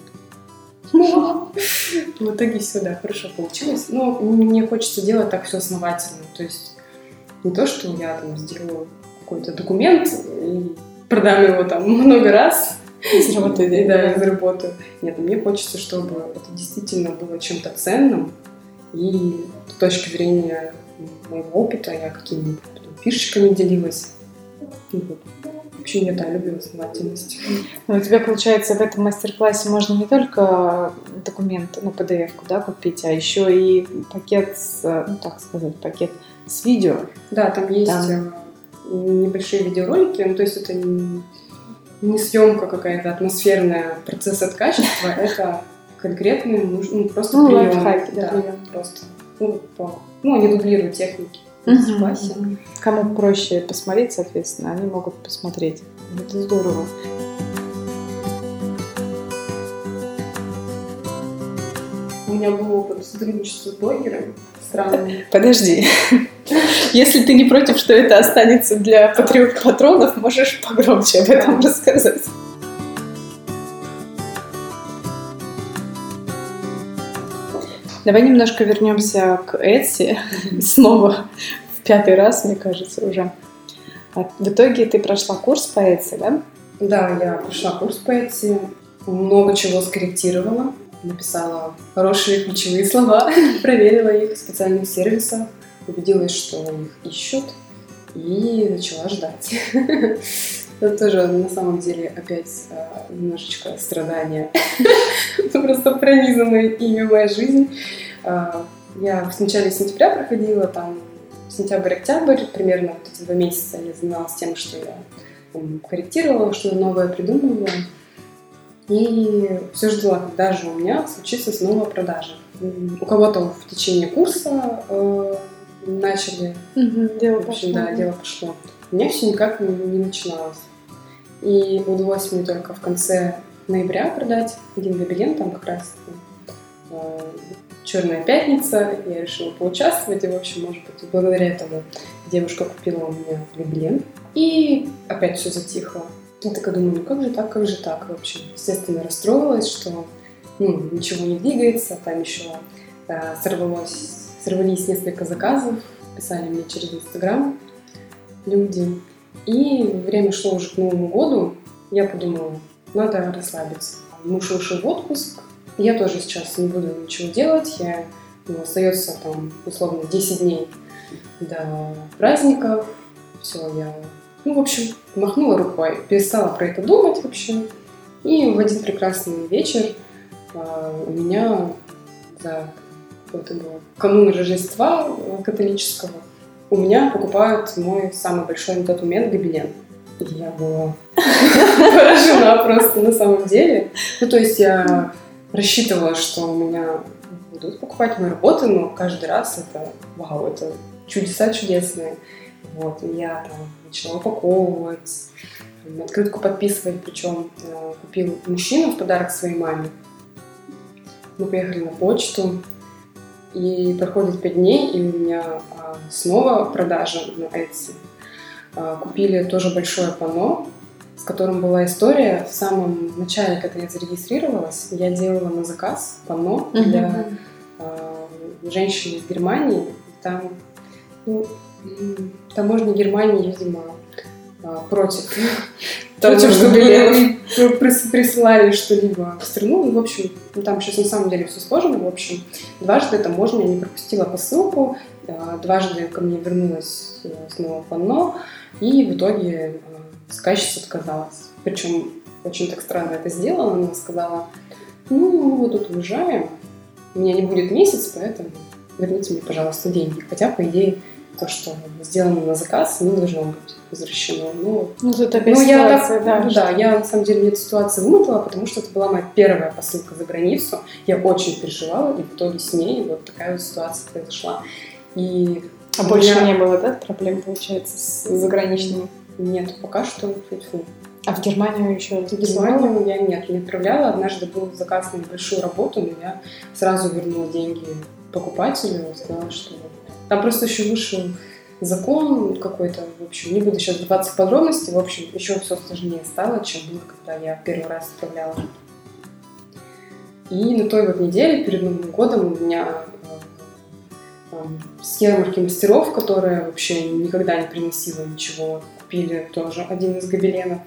В итоге все, да, хорошо получилось. Но мне хочется делать так все основательно. То есть не то, что я там сделаю какой-то документ и продам его там много раз, заработаю, и, да, заработаю. Нет, мне хочется, чтобы это действительно было чем-то ценным, и с точки зрения моего опыта я какими-нибудь фишечками делилась. И вот. В общем, я, да, люблю основательность. Ну, у тебя, получается, в этом мастер-классе можно не только документы, ну, PDF-ку, да, купить, а еще и пакет с, ну, так сказать, пакет с видео. Да, там есть там э, небольшие видеоролики, ну, то есть это не, не съемка какая-то атмосферная процесс от качества, это конкретный, ну, просто ну, прием. Лайфхаки, да, прием. просто. Ну, по, ну, они дублируют техники. Угу. Кому проще посмотреть, соответственно, они могут посмотреть. Это здорово. У меня был опыт сотрудничества с блогерами странный. Подожди. Если ты не против, что это останется для патриот патронов, можешь погромче об этом рассказать. Давай немножко вернемся к Эдси. Снова в пятый раз, мне кажется, уже. А в итоге ты прошла курс по Эдси, да? Да, я прошла курс по Эдси. Много чего скорректировала написала хорошие ключевые слова, проверила их в специальных сервисах, убедилась, что их ищут, и начала ждать. Это тоже на самом деле опять а, немножечко страдания. Просто пронизанная ими моя жизнь. А, я в начале сентября проходила там сентябрь-октябрь, примерно вот эти два месяца я занималась тем, что я корректировала, что-то новое придумывала. И все ждала, когда же у меня случится снова продажа. У кого-то в течение курса э, начали. Угу, дело в общем, пошло. Да, дело пошло. У меня все никак не, не начиналось. И удалось мне только в конце ноября продать один гобелен, там как раз э, Черная пятница. Я решила поучаствовать, и, в общем, может быть, благодаря этому девушка купила у меня гобелен. И опять все затихло. Я такая думаю, ну как же так, как же так, в общем. Естественно, расстроилась, что ну, ничего не двигается, там еще да, сорвалось, сорвались несколько заказов, писали мне через Инстаграм люди. И время шло уже к Новому году, я подумала, надо расслабиться. Муж ушел в отпуск, я тоже сейчас не буду ничего делать, я, ну, остается там условно 10 дней до праздников, все, я ну, в общем, махнула рукой, перестала про это думать вообще. И в один прекрасный вечер э, у меня за это было, канун Рождества католического у меня покупают мой самый большой на тот момент гобелен. Я была поражена просто на самом деле. Ну, то есть я рассчитывала, что у меня будут покупать мои работы, но каждый раз это, вау, это чудеса чудесные. Вот, и я там начала упаковывать, открытку подписывать, причем э, купил мужчина в подарок своей маме. Мы поехали на почту, и проходит 5 дней, и у меня а, снова продажа на Etsy. А, купили тоже большое панно, с которым была история. В самом начале, когда я зарегистрировалась, я делала на заказ панно для а, женщины из Германии. Там ну, таможня Германии, видимо, а, против чтобы присылали что-либо в страну. Ну, в общем, ну, там сейчас на самом деле все сложно. В общем, дважды это можно, я не пропустила посылку, э, дважды ко мне вернулась э, снова панно, и в итоге э, заказчица отказалась. Причем очень так странно это сделала. Она сказала, ну, мы вот тут уезжаем, у меня не будет месяц, поэтому верните мне, пожалуйста, деньги. Хотя, по идее, то, что сделано на заказ, не должно быть возвращено. Ну, ну тут опять ну, я так, да. Ну, да, я на самом деле мне эту ситуацию вымотала, потому что это была моя первая посылка за границу. Я очень переживала, и в итоге с ней вот такая вот ситуация произошла. И а больше меня... не было, да, проблем, получается, с заграничными? Нет, пока что фу А в Германию еще? В Германию я нет, не отправляла. Однажды был заказ на небольшую работу, но я сразу вернула деньги покупателю, сказала, что там просто еще вышел закон какой-то, в общем, не буду сейчас вдаваться в подробности, в общем, еще все сложнее стало, чем было, когда я первый раз отправляла. И на той вот неделе, перед Новым годом, у меня э, с ярмарки мастеров, которая вообще никогда не приносила ничего, купили тоже один из гобеленов.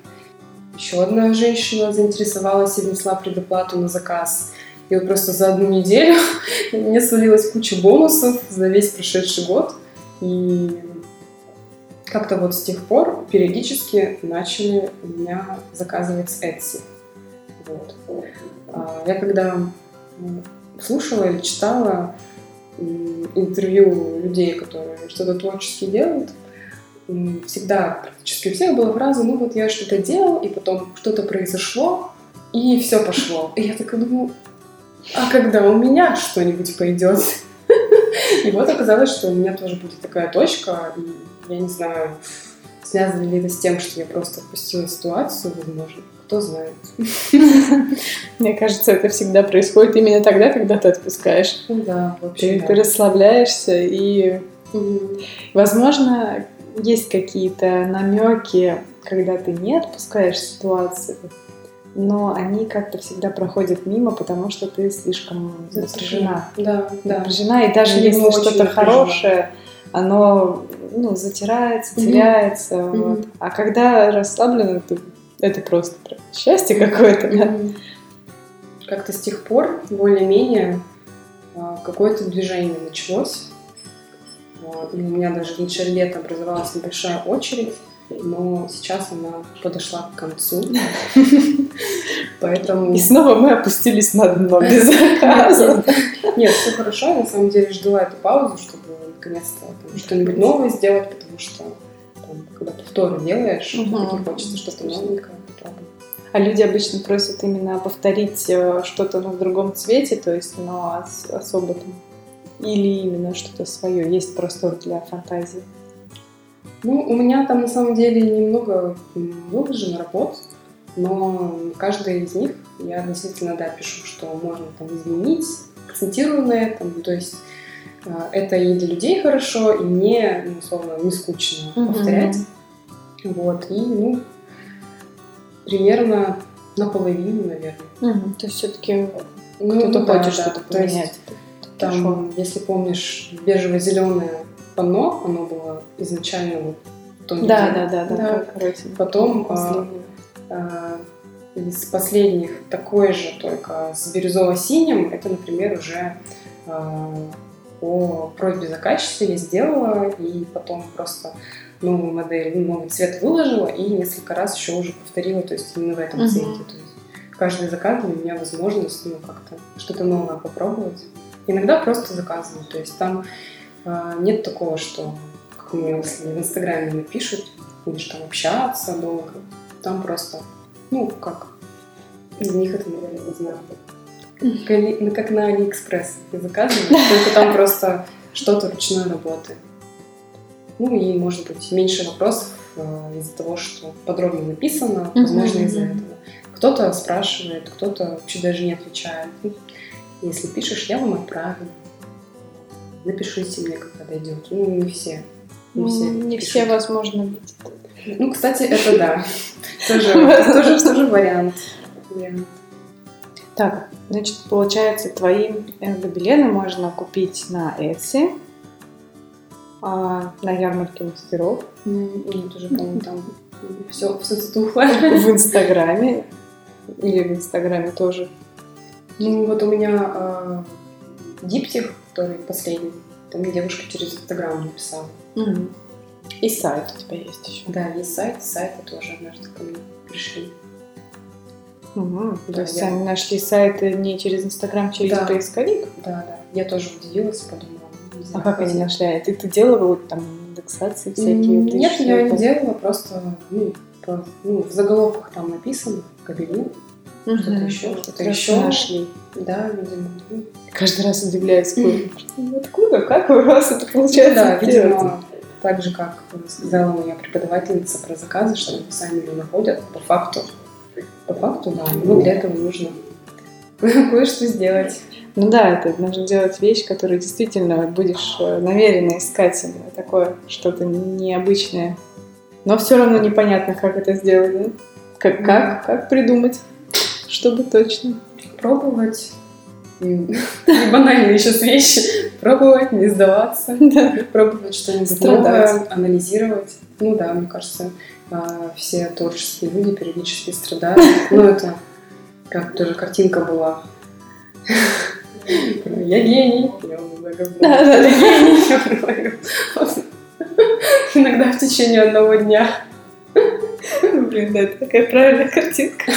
Еще одна женщина заинтересовалась и внесла предоплату на заказ. И вот просто за одну неделю мне свалилась куча бонусов за весь прошедший год. И как-то вот с тех пор периодически начали у меня заказывать Etsy. Вот. А я когда слушала или читала интервью людей, которые что-то творчески делают, всегда практически у всех была фраза, ну вот я что-то делал, и потом что-то произошло, и все пошло. И я такая думаю, а когда у меня что-нибудь пойдет? И вот оказалось, что у меня тоже будет такая точка, я не знаю, связано ли это с тем, что я просто отпустила ситуацию, возможно, кто знает. Мне кажется, это всегда происходит именно тогда, когда ты отпускаешь. Ну да, вообще. Ты, да. ты расслабляешься и, возможно, есть какие-то намеки, когда ты не отпускаешь ситуацию, но они как-то всегда проходят мимо, потому что ты слишком напряжена. Да, да. Напряжена, и даже если что-то хорошее, оно ну, затирается, теряется. Mm-hmm. Вот. А когда расслаблено, то это просто счастье какое-то, mm-hmm. да. Как-то с тех пор более-менее а, какое-то движение началось. И у меня даже в начале лета образовалась небольшая очередь но сейчас она подошла к концу. Поэтому... И снова мы опустились на дно без заказа. Нет, все хорошо. Я на самом деле ждала эту паузу, чтобы наконец-то что-нибудь новое сделать, потому что когда повторы делаешь, хочется что-то новенькое. А люди обычно просят именно повторить э, что-то но в другом цвете, то есть, но особо там, или именно что-то свое. Есть простор для фантазии. Ну, у меня там на самом деле немного выложено работ, но каждый из них я относительно, да, пишу, что можно там изменить, акцентирую на этом, то есть э, это и для людей хорошо, и мне, ну, условно, не скучно mm-hmm. повторять. Вот, и, ну, примерно наполовину, наверное. Mm-hmm. То есть все-таки ну, кто-то ну, хочет да, что-то да. поменять. Там, Хорошо. если помнишь, бежево-зеленое панно, оно было изначально вот в том да, да, да, да, да. Потом а, а, из последних такой же, только с бирюзово-синим, это, например, уже а, по просьбе заказчицы я сделала, и потом просто новую модель, ну, новый цвет выложила, и несколько раз еще уже повторила, то есть именно в этом uh-huh. цвете. То есть каждый заказ для меня возможность, ну, как-то что-то новое попробовать. Иногда просто заказываю, то есть там нет такого, что, как меня в Инстаграме напишут, будешь там общаться долго. Там просто, ну, как, из них это, наверное, не знаю. Как, ну, как на Алиэкспресс ты заказываешь, только там просто что-то ручной работы. Ну и, может быть, меньше вопросов э, из-за того, что подробно написано, возможно, из-за этого. Кто-то спрашивает, кто-то вообще даже не отвечает. Ну, если пишешь, я вам отправлю напишите мне, когда дойдет. Ну, не все. Не ну, все, не все возможно, видят. Ну, кстати, это да. Тоже, тоже, тоже вариант. Так, значит, получается, твои гобелены можно купить на Etsy, а, на ярмарке мастеров. Нет, уже, по-моему, там все, все затухло. В Инстаграме или в Инстаграме тоже? Ну, вот у меня э, диптих, который последний, там мне девушка через Инстаграм написала. Угу. И сайт у тебя есть еще. Да, есть сайт, сайты тоже однажды ко мне пришли. Угу. Да, То есть я- они нашли сайты не через Инстаграм, через Да. поисковик? Да, да. Я тоже удивилась, подумала. А знаю, как они нашли? А Ты, ты делала вот там индексации всякие? Нет, я не делала, просто ну, по- ну, в заголовках там написано кабелин, Что-то еще, что-то еще. нашли. Да, видимо. Ну, Каждый раз удивляюсь, ой, откуда, как у вас это получается Да, видимо, так же, как сказала моя преподавательница про заказы, что они сами ее находят, по факту. По факту, да. Но для этого нужно кое-что сделать. Ну да, это нужно делать вещь, которую действительно будешь э, намеренно искать именно такое, что-то необычное. Но все равно непонятно, как это сделать, да? Как, как, как придумать, чтобы точно. Пробовать. И банальные сейчас вещи. Пробовать, не сдаваться. Да. Пробовать что-нибудь новое, анализировать. Ну да, мне кажется, а, все творческие люди периодически страдают. Ну это как тоже картинка была. Я гений. Я много. Да, да. Я гений. Иногда в течение одного дня. Блин, да, это такая правильная картинка.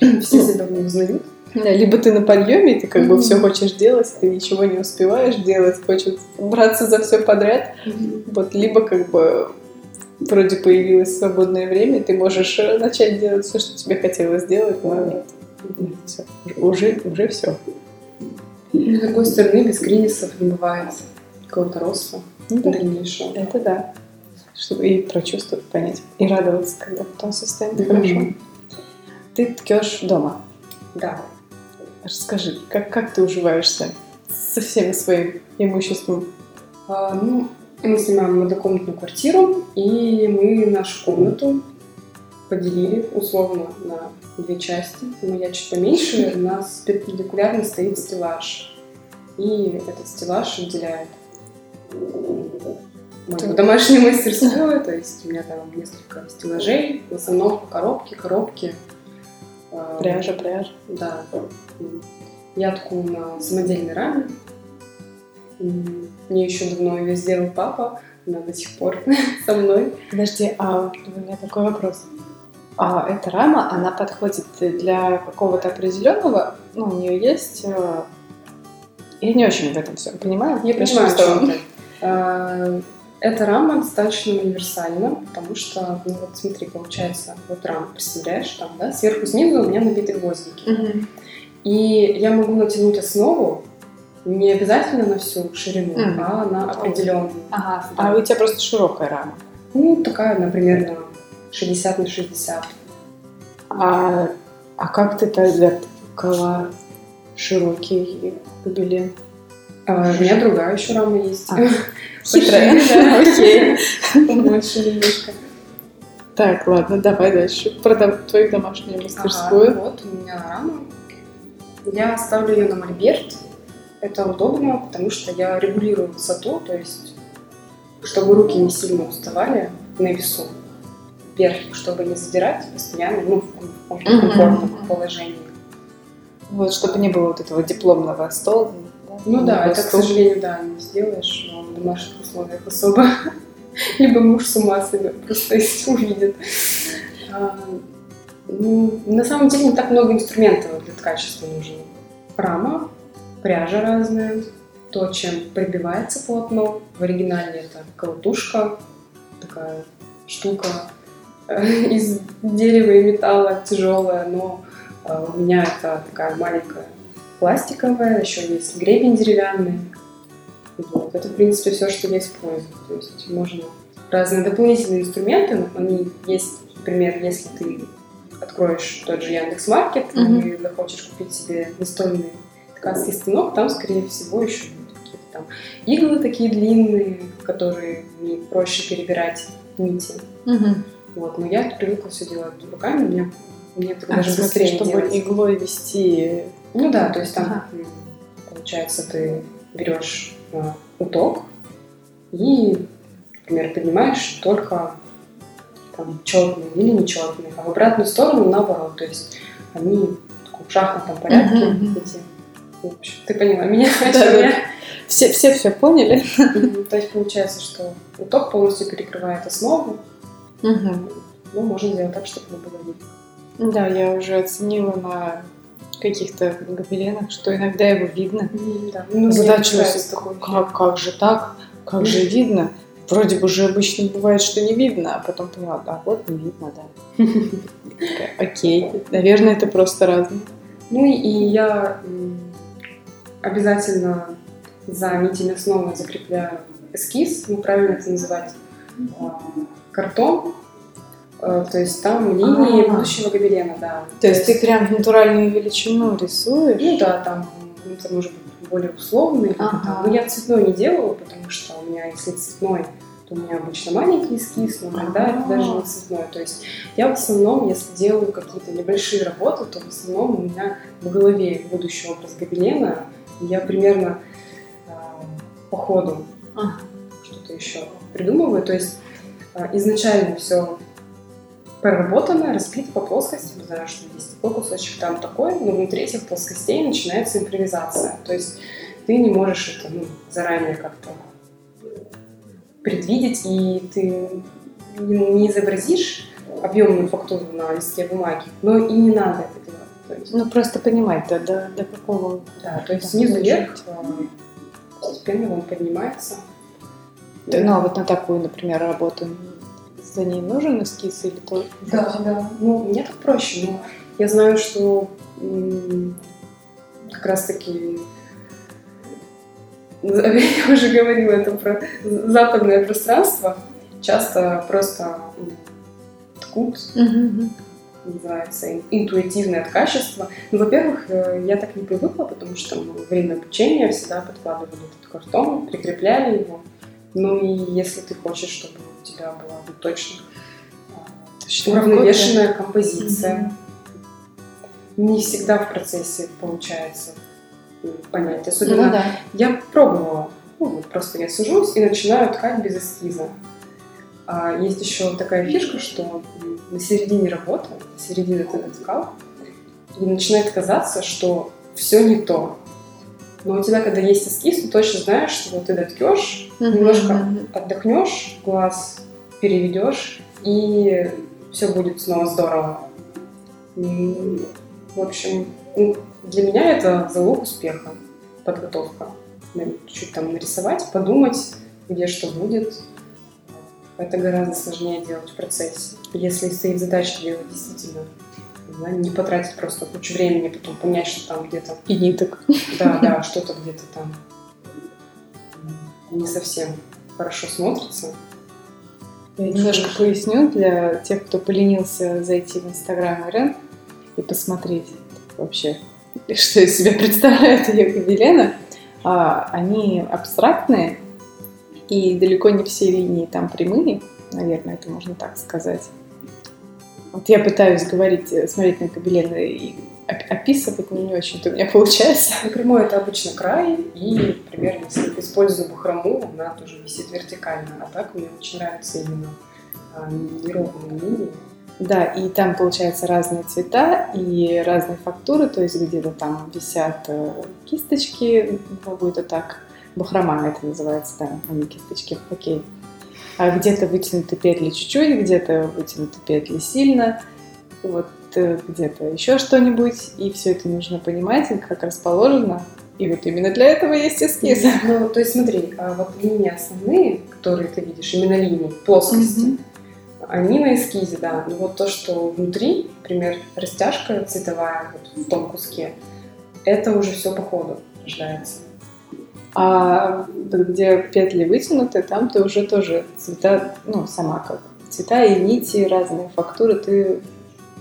Все себя не узнают. Да, либо ты на подъеме, и ты как бы Мгм. все хочешь делать, ты ничего не успеваешь делать, хочешь браться за все подряд. Вот, либо как бы вроде появилось свободное время, и ты можешь э, начать делать все, что тебе хотелось сделать, но нет. Всё, уже, уже все. С другой стороны, без кризисов не бывает какого-то роста дальнейшего. Это да. Чтобы и прочувствовать, понять, и радоваться, когда потом все станет Мгм. хорошо. Ты ткешь дома. Да. Расскажи, как, как ты уживаешься со всем своим имуществом? А, ну, мы снимаем однокомнатную квартиру, и мы нашу комнату поделили условно на две части. Моя чуть поменьше, у нас перпендикулярно стоит стеллаж. И этот стеллаж отделяет мою домашнюю мастерскую, то есть у меня там несколько стеллажей, в основном коробки, коробки. А, Пряжа, пряжа. да. Я тку на самодельной раме. Мне еще давно ее сделал папа. Она до сих пор со мной. Подожди, а у меня такой вопрос. А эта рама, она подходит для какого-то определенного, ну, у нее есть... э, Я не очень в этом все понимаю. Я Про понимаю, что А, Эта рама достаточно универсальна, потому что, ну вот смотри, получается, вот рама, представляешь, там, да, сверху снизу у меня набиты гвоздики. Мгм. И я могу натянуть основу не обязательно на всю ширину, Мгм. а на определенную. Ага, а у тебя просто широкая рама. Ну, такая, например, на 60 на 60. А, а как ты тогда ткала широкий гобелен? А, у меня другая еще рама есть. А. Хитрая. Да. Окей. Побольше немножко. Так, ладно, давай дальше. Про твою домашнюю мастерскую. Ага, вот у меня рама. Я ставлю ее на мольберт. Это удобно, потому что я регулирую высоту, то есть чтобы руки не сильно уставали на весу вверх, чтобы не задирать постоянно, ну, в комфортном положении. Вот, чтобы не было вот этого дипломного стола. Ну да, это, к стул. сожалению, да, не сделаешь но домашних условиях особо. Либо муж с ума сойдет, просто увидит. А, ну, на самом деле не так много инструментов для ткачества нужно. Рама, пряжа разная, то, чем прибивается полотно. В оригинале это колотушка, такая штука э, из дерева и металла, тяжелая, но э, у меня это такая маленькая пластиковая, еще есть гребень деревянный. Вот. Это, в принципе, все, что я использую. То есть можно разные дополнительные инструменты, они есть, например, если ты откроешь тот же Яндекс.Маркет Мгм. и захочешь купить себе настольный ткацкий станок, там, скорее всего, еще какие-то там иглы такие длинные, которые не проще перебирать нити. Мгм. Вот. Но я привыкла все делать руками, мне, мне это А, даже быстрее чтобы делать. иглой вести. Ну да, то есть там, Ага. получается, ты берешь уток и, например, поднимаешь только там четные или нечетные, а в обратную сторону наоборот, то есть они в шахматном порядке Мгм. эти. В общем, ты поняла меня, Да, да. Все, все все поняли? То есть получается, что уток полностью перекрывает основу, Мгм. ну, можно сделать так, чтобы оно было видно. Да, я уже оценила на каких-то гобеленах, что иногда его видно. Да. Ну, такое. как, как же так? Как же видно? Вроде бы же обычно бывает, что не видно, а потом поняла, да, вот не видно, да. Окей, наверное, это просто разное. Ну и, я обязательно за нитями основы закрепляю эскиз, ну правильно это называть, а, картон, то есть там линии А. будущего гобелена, да. То есть ты прям в натуральную величину рисуешь? Ну да, там ну, это может быть более условный. Ага. Но я цветной не делаю, потому что у меня, если цветной, то у меня обычно маленький эскиз, но иногда это даже не цветной. То есть я в основном, если делаю какие-то небольшие работы, то в основном у меня в голове будущий образ гобелена, я примерно а, по ходу Ага. что-то еще придумываю. То есть а, изначально все проработано, разбито по плоскостям, знаю, что здесь такой кусочек, там такой, но внутри этих плоскостей начинается импровизация. То есть ты не можешь это ну, заранее как-то предвидеть, и ты не изобразишь объемную фактуру на листке бумаги, но и не надо это делать. То есть, Ну, просто понимать, да, до, до какого... да, то есть Да, снизу вверх а, постепенно он поднимается. Да, Ну, а вот на такую, например, работу за ней нужен эскиз или то? Да, да. Ну, мне так проще, но я знаю, что как раз-таки я уже говорила это про западное пространство. Часто просто м, ткут, называется, ин- интуитивное ткачество. Ну, во-первых, э, я так не привыкла, потому что во время обучения всегда подкладывали этот картон, прикрепляли его. Ну и если ты хочешь, чтобы у тебя была ну, точно уравновешенная композиция. Мгм. Не всегда в процессе получается м, понять. Ну Особенно да. я пробовала. Ну, вот просто я сажусь и начинаю ткать без эскиза. А есть еще такая фишка, что на середине работы, на середине ты наткал, и начинает казаться, что все не то. Но у тебя, когда есть эскиз, ты точно знаешь, что вот ты доткешь, Мгм. немножко Мгм. отдохнешь, глаз переведешь, и все будет снова здорово. В общем, ну, для меня это залог успеха, подготовка. Надо Чуть там нарисовать, подумать, где что будет. Это гораздо сложнее делать в процессе. Если стоит задача делать действительно, не потратить просто кучу времени, а потом понять, что там где-то И ниток. да, да, что-то где-то там не совсем хорошо смотрится. Я немножко поясню для тех, кто поленился зайти в Инстаграм Ирен и посмотреть вообще, что из себя представляет ее гобелена. А, Они абстрактные, и далеко не все линии там прямые, наверное, это можно так сказать. Вот я пытаюсь говорить, э, смотреть на гобелены и оп- описывать, но не очень-то у меня получается. Ну, прямой это обычно край, и, например, если использую бахрому, она тоже висит вертикально. А так мне очень нравятся именно а, неровные линии. Да, и там получается разные цвета и разные фактуры, то есть где-то там висят э, кисточки, ну, будет это так, бахрома это называется, да, а не кисточки, окей. А где-то вытянуты петли чуть-чуть, где-то вытянуты петли сильно, вот э, где-то еще что-нибудь, и все это нужно понимать, как расположено, и вот именно для этого есть эскиз. Ну, то есть смотри, а вот линии основные, которые ты видишь, именно линии, плоскости, они на эскизе, да. Но вот то, что внутри, например, растяжка цветовая вот в том куске, это уже все по ходу рождается. А где петли вытянуты, там ты уже тоже цвета, ну, сама как цвета и нити, разные фактуры, ты,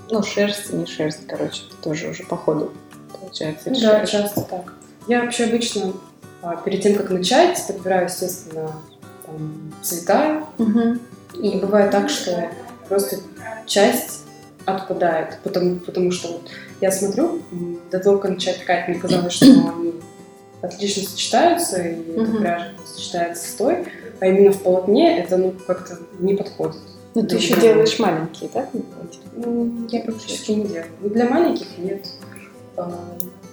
ну, шерсть, не шерсть, короче, ты тоже уже по ходу, получается, да, решаешь. часто так. Я вообще обычно а, перед тем, как начать, подбираю, естественно, там, цвета. Мгм. И бывает так, что просто часть отпадает, потому, потому что вот я смотрю, до того, как начать ткать, мне казалось, что они отлично сочетаются, и эта Мгм. пряжа сочетается с той, а именно в полотне это ну как-то не подходит. Ну, ты еще делаешь маленькие, да? Ну, я практически не делаю. Ну, для маленьких нет. А,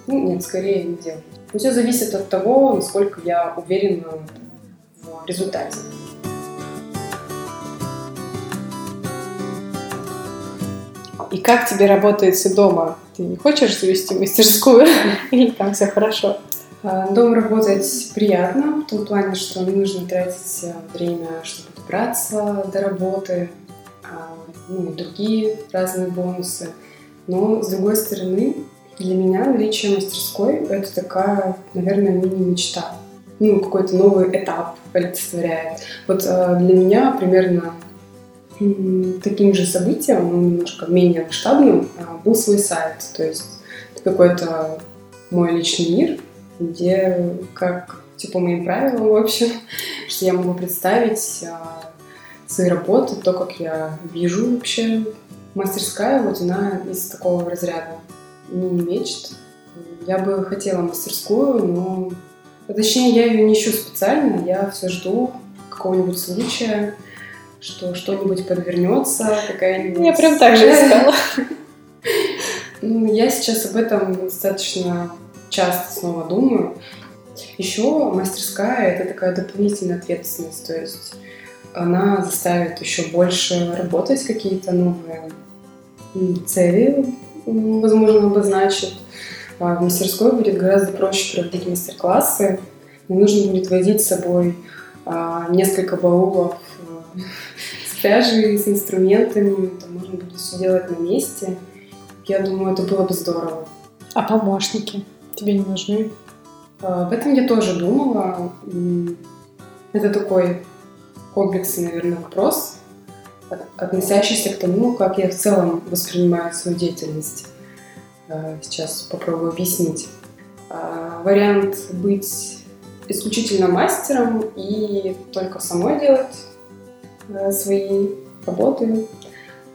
ну, нет, скорее не делаю. Но все зависит от того, насколько я уверена в результате. И как тебе работается дома? Ты не хочешь завести мастерскую? Или там все хорошо? А, дом работать приятно, в том плане, что не нужно тратить э, время, чтобы добраться до работы, а, ну и другие разные бонусы. Но, с другой стороны, для меня наличие мастерской — это такая, наверное, мини-мечта. Ну, какой-то новый этап олицетворяет. Вот э, для меня примерно таким же событием, но немножко менее масштабным, был свой сайт. То есть это какой-то мой личный мир, где как типа моим правилам, в общем, что я могу представить а, свои работы, то, как я вижу вообще. Мастерская, вот она из такого разряда мини-мечт. Я бы хотела мастерскую, но... Точнее, я ее не ищу специально, я все жду какого-нибудь случая, что что-нибудь подвернется, какая-нибудь... Я прям так же искала. Ну, я сейчас об этом достаточно часто снова думаю. Еще мастерская — это такая дополнительная ответственность, то есть она заставит еще больше работать, какие-то новые цели, возможно, обозначит. А в мастерской будет гораздо проще проводить мастер-классы. Не нужно будет возить с собой а, несколько баулов э, с пряжей, с инструментами. Там можно будет все делать на месте. Я думаю, это было бы здорово. А помощники? Тебе не нужны? Об этом я тоже думала. Это такой комплексный, наверное, вопрос, относящийся к тому, как я в целом воспринимаю свою деятельность. А, сейчас попробую объяснить. А, вариант быть исключительно мастером и только самой делать а, свои работы,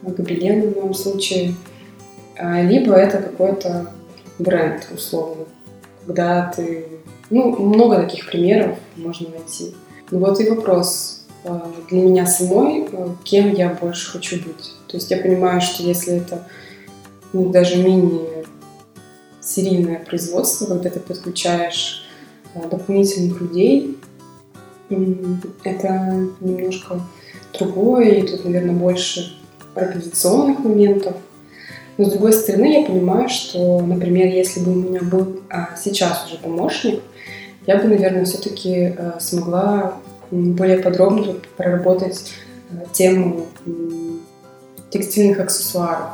гобелены в моем случае, либо это какой-то бренд условно когда ты... Ну, много таких примеров можно найти. Ну вот и вопрос э, для меня самой, э, кем я больше хочу быть. То есть я понимаю, что если это ну, даже мини серийное производство, когда ты подключаешь э, дополнительных людей, это немножко другое, и тут, наверное, больше организационных моментов – но с другой стороны, я понимаю, что, например, если бы у меня был а, сейчас уже помощник, я бы, наверное, все-таки а, смогла более подробно проработать а, тему текстильных аксессуаров.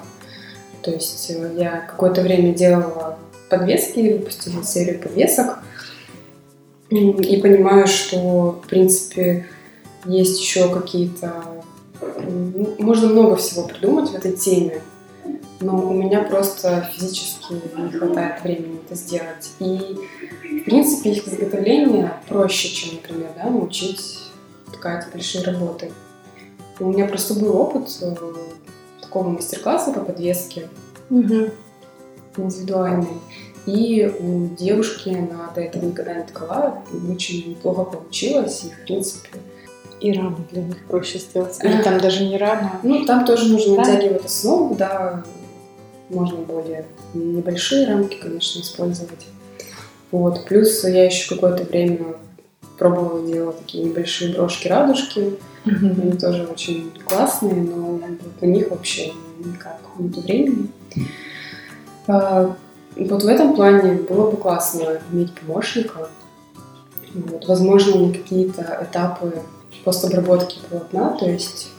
То есть э, я какое-то время делала подвески, выпустила серию подвесок, и понимаю, что, в принципе, есть еще какие-то... Можно много всего придумать в этой теме но у меня просто физически не хватает времени это сделать. И, в принципе, их изготовление проще, чем, например, да, научить ткать большие работы. У меня просто был опыт э, такого мастер-класса по подвеске угу. индивидуальный. И у девушки она до этого никогда не ткала, очень неплохо получилось, и, в принципе, и рамы для них проще сделать. Или там даже не рама. Ну, там тоже нужно да? натягивать основу, да, можно более небольшие рамки, конечно, использовать. Вот. Плюс я еще какое-то время пробовала делать такие небольшие брошки-радужки. Mm-hmm. Они тоже очень классные, но на них вообще никак нет времени. А, вот в этом плане было бы классно иметь помощника. Вот. Возможно, какие-то этапы постобработки полотна, то есть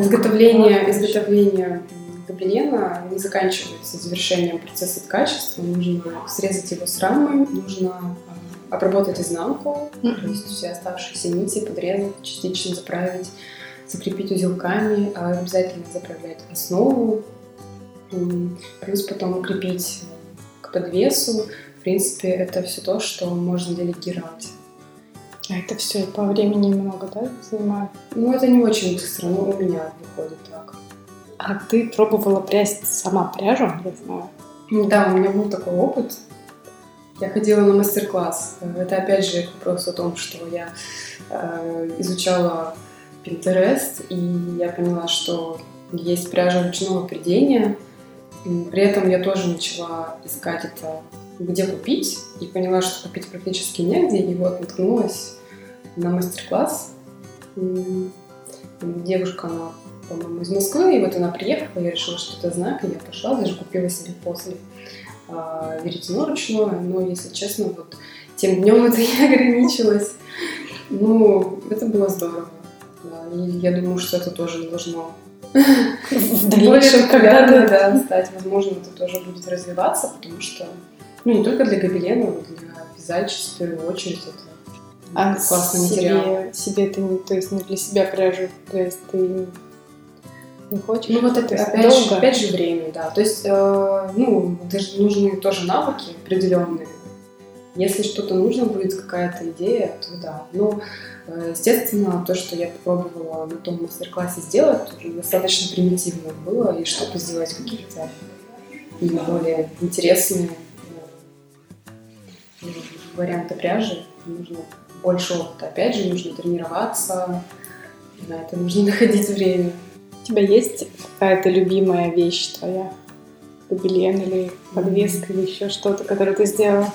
Изготовление, изготовление гобелена не заканчивается завершением процесса ткачества. Нужно срезать его с рамы, нужно а, обработать изнанку, mm-hmm. то есть все оставшиеся нити подрезать, частично заправить, закрепить узелками, а обязательно заправлять основу, плюс потом укрепить к подвесу. В принципе, это все то, что можно делегировать. А это все по времени много, да, занимает? Ну, это не очень быстро, но у меня выходит так. А ты пробовала прясть сама пряжу, я знаю? Да, у меня был такой опыт. Я ходила на мастер-класс. Это опять же вопрос о том, что я э, изучала Pinterest, и я поняла, что есть пряжа ручного придения. При этом я тоже начала искать это, где купить, и поняла, что купить практически негде, и вот наткнулась на мастер-класс. Девушка, она, по-моему, из Москвы, и вот она приехала, я решила, что это знак, и я пошла, даже купила себе после а, веретено ручное, но, если честно, вот тем днем это не ограничилось. Ну, это было здорово. Да, и я думаю, что это тоже должно в дальнейшем когда-то да, стать. Возможно, это тоже будет развиваться, потому что ну, не только для гобелена, но для вязальщиц в первую очередь это а классный себе, материал. Себе ты не, то есть не для себя пряжу, то есть ты не хочешь? Ну вот это опять же, опять же время, да. То есть, э, ну, даже нужны тоже навыки определенные. Если что-то нужно будет, какая-то идея, то да. Но, э, естественно, то, что я попробовала на том мастер-классе сделать, достаточно примитивно было, и чтобы сделать какие-то более интересные э, варианты пряжи, нужно больше опыта. Опять же, нужно тренироваться, на это нужно находить время. У тебя есть какая-то любимая вещь твоя? Гобелен или подвеска, или еще что-то, которое ты сделала?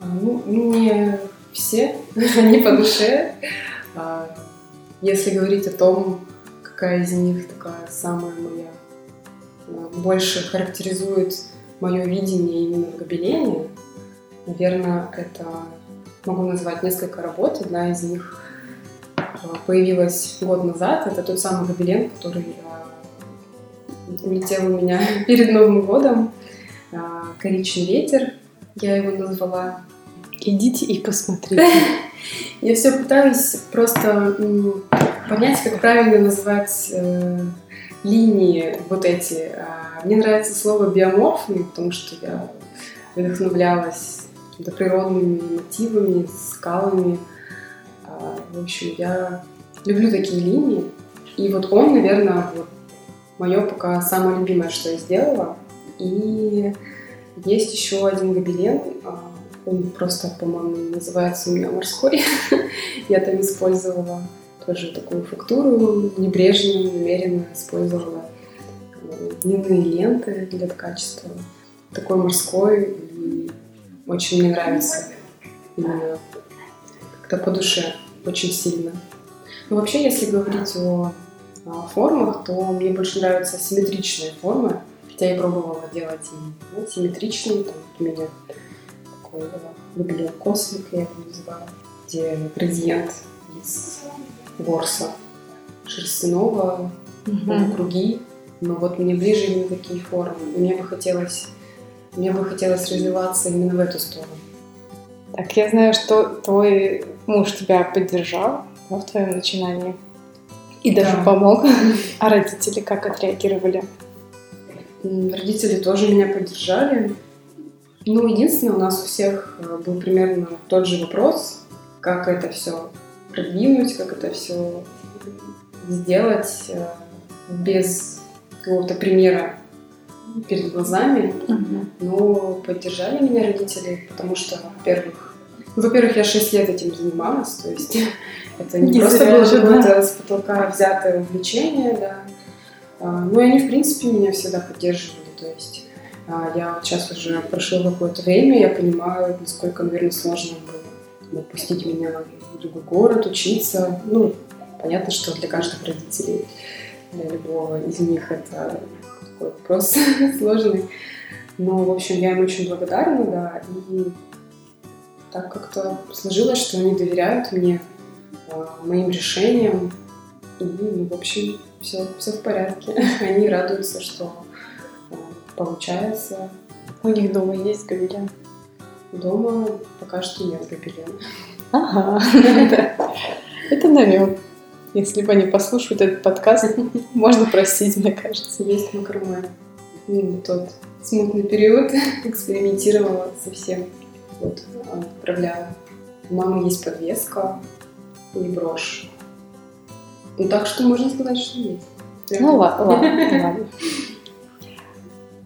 А, ну, мне все, они по душе. А, если говорить о том, какая из них такая самая моя, а, больше характеризует мое видение именно в гобелене, наверное, это могу назвать несколько работ. Одна из них появилась год назад. Это тот самый гобелен, который улетел у меня перед Новым годом. Коричневый ветер, я его назвала. Идите и посмотрите. Я все пытаюсь просто понять, как правильно назвать э, линии вот эти. А, мне нравится слово биоморфные, потому что я вдохновлялась природными мотивами, скалами. А, в общем, я люблю такие линии. И вот он, наверное, вот мое пока самое любимое, что я сделала. И есть еще один гобелен, а, он просто, по-моему, называется у меня морской. Я там использовала тоже такую фактуру, небрежно, намеренно использовала длинные ленты для качества. Такой морской, очень мне нравится именно как-то по душе, очень сильно. Но вообще, если говорить о, о формах, то мне больше нравятся симметричные формы, хотя я пробовала делать и ну, симметричные, там, у меня такой выглядел космик, я его называю, где градиент из ворса шерстяного, угу. круги. Но вот мне ближе именно такие формы. И мне бы хотелось, мне бы хотелось развиваться именно в эту сторону. Так, я знаю, что твой муж тебя поддержал да, в твоем начинании и даже да. помог. А родители как отреагировали? Родители тоже меня поддержали. Ну, единственное, у нас у всех э, был примерно тот же вопрос, как это все продвинуть, как это все сделать э, без какого-то примера перед глазами. Uh-huh. Но поддержали меня родители, потому что, во-первых, во-первых, я 6 лет этим занималась, то есть это не, не просто было какое-то с потолка взятое увлечение, да. А, ну и они, в принципе, меня всегда поддерживали, то есть а, я сейчас уже прошло какое-то время, я понимаю, насколько, наверное, сложно было отпустить меня в другой город, учиться. Ну, понятно, что для каждых родителей, для любого из них это такой вопрос сложный. Но, в общем, я им очень благодарна, да, и так как-то сложилось, что они доверяют мне, а, моим решениям, и, ну, в общем, все, все в порядке. Они радуются, что получается. У них дома есть гобелен? Дома пока что нет гобелена. Ага, это намек. Если бы они послушают этот подкаст, можно простить, мне кажется. Есть макраме. Ну, тот смутный период экспериментировала совсем. Вот, отправляла. У мамы есть подвеска и брошь. Ну, так что можно сказать, что есть. Ну, ладно, ладно.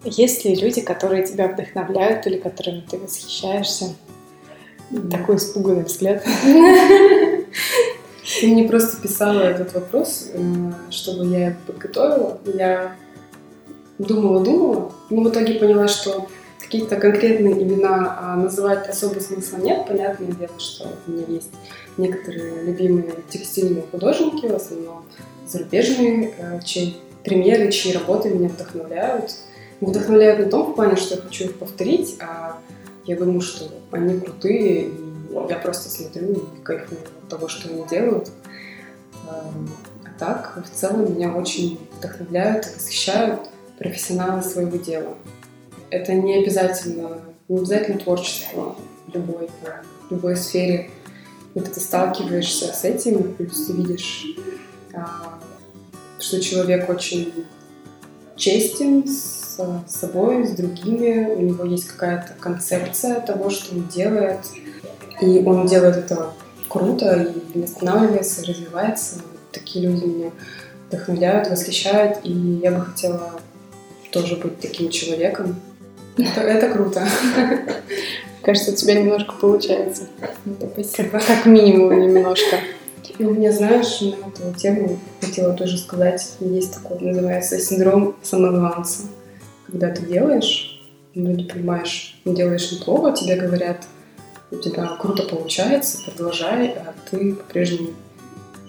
Есть ли люди, которые тебя вдохновляют или которыми ты восхищаешься? Такой испуганный взгляд. Ты мне просто писала этот вопрос, э, чтобы я подготовила. Я думала-думала, но в итоге поняла, что какие-то конкретные имена а, называть особо смысла нет. Понятное дело, что у меня есть некоторые любимые текстильные художники, в основном зарубежные, э, чьи примеры, чьи работы меня вдохновляют. Вдохновляют не том в плане, что я хочу их повторить, а я думаю, что они крутые, и я просто смотрю и кайфую того, что они делают. Эм, а так, в целом, меня очень вдохновляют и восхищают профессионалы своего дела. Это не обязательно, не обязательно творчество в любой, в любой сфере. Когда ты сталкиваешься с этим, плюс ты видишь, а, что человек очень честен с собой, с другими, у него есть какая-то концепция того, что он делает, и он делает это круто и останавливается, развивается. Такие люди меня вдохновляют, восхищают, и я бы хотела тоже быть таким человеком. Это, это круто. Кажется, у тебя немножко получается. Спасибо. Как минимум немножко. И у меня, знаешь, на эту тему хотела тоже сказать, есть такой, называется синдром самозванца. Когда ты делаешь, ну, не понимаешь, не делаешь неплохо, тебе говорят, у тебя круто получается, продолжай, а ты по-прежнему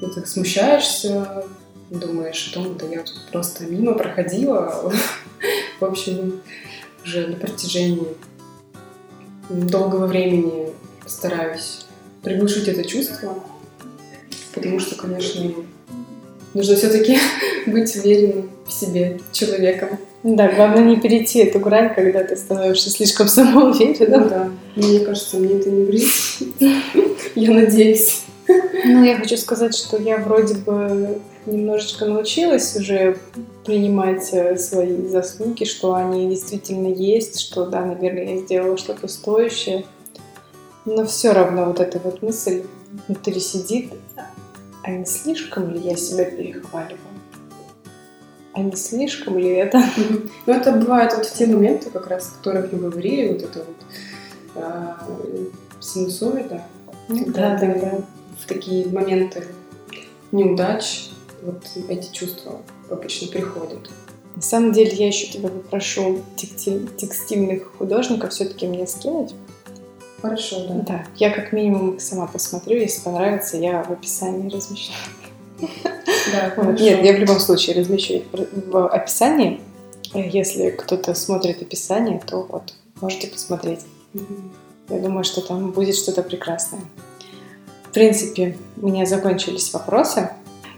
ну, ты смущаешься, думаешь о том, да я тут просто мимо проходила. В общем, уже на протяжении долгого времени стараюсь приглушить это чувство, потому что, конечно, нужно все-таки быть уверенным в себе человеком. Да, главное не перейти эту грань, когда ты становишься слишком самоуверенным. Ну, да. Мне кажется, мне это не грозит. Я надеюсь. Ну, я хочу сказать, что я вроде бы немножечко научилась уже принимать э, свои заслуги, что они действительно есть, что да, наверное, я сделала что-то стоящее. Но все равно вот эта вот мысль внутри сидит, а не слишком ли я себя перехваливаю? А не слишком ли это? Ну, это бывает вот в те моменты, как раз, о которых мы говорили, вот это вот а, синусоида. Да, да, да в такие моменты неудач вот эти чувства обычно приходят. На самом деле я еще тебя попрошу текстиль, текстильных художников все-таки мне скинуть. Хорошо, да. Да, я как минимум сама посмотрю, если понравится, я в описании размещу. Да, вот. Нет, я в любом случае размещу их в описании. Если кто-то смотрит описание, то вот можете посмотреть. Я думаю, что там будет что-то прекрасное. В принципе, у меня закончились вопросы.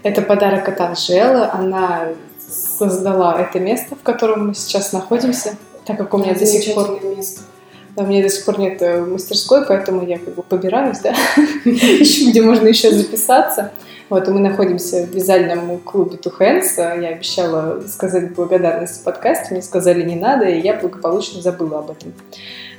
Это подарок от Анжелы. Она создала это место, в котором мы сейчас находимся, так как у меня до сих пор... место. Да, у меня до сих пор нет э, мастерской, поэтому я как бы побираюсь, да, ищу, где можно еще записаться. Вот, и мы находимся в вязальном клубе Two. Я обещала сказать благодарность в подкасте, мне сказали не надо, и я благополучно забыла об этом.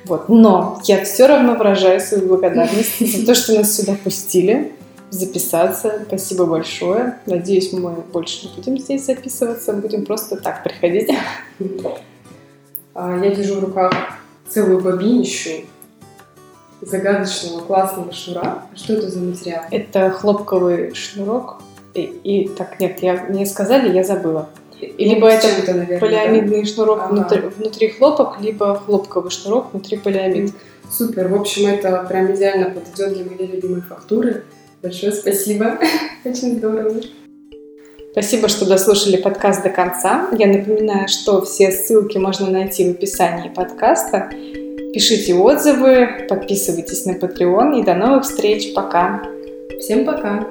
Вот. Но я все равно выражаю свою благодарность за то, что нас сюда пустили записаться. Спасибо большое. Надеюсь, мы больше не будем здесь записываться, будем просто так приходить. А, я держу в руках целую бобинищу загадочного классного шнура. Что это за материал? Это хлопковый шнурок. И, и так, нет, я, мне сказали, я забыла. Либо это, это наверное, полиамидный да? шнурок ага. внутри, внутри хлопок, либо хлопковый шнурок внутри полиамид. Супер, в общем, это прям идеально подойдет для моей любимой фактуры. Большое спасибо, очень здорово. Спасибо, что дослушали подкаст до конца. Я напоминаю, что все ссылки можно найти в описании подкаста. Пишите отзывы, подписывайтесь на Patreon и до новых встреч. Пока. Всем пока.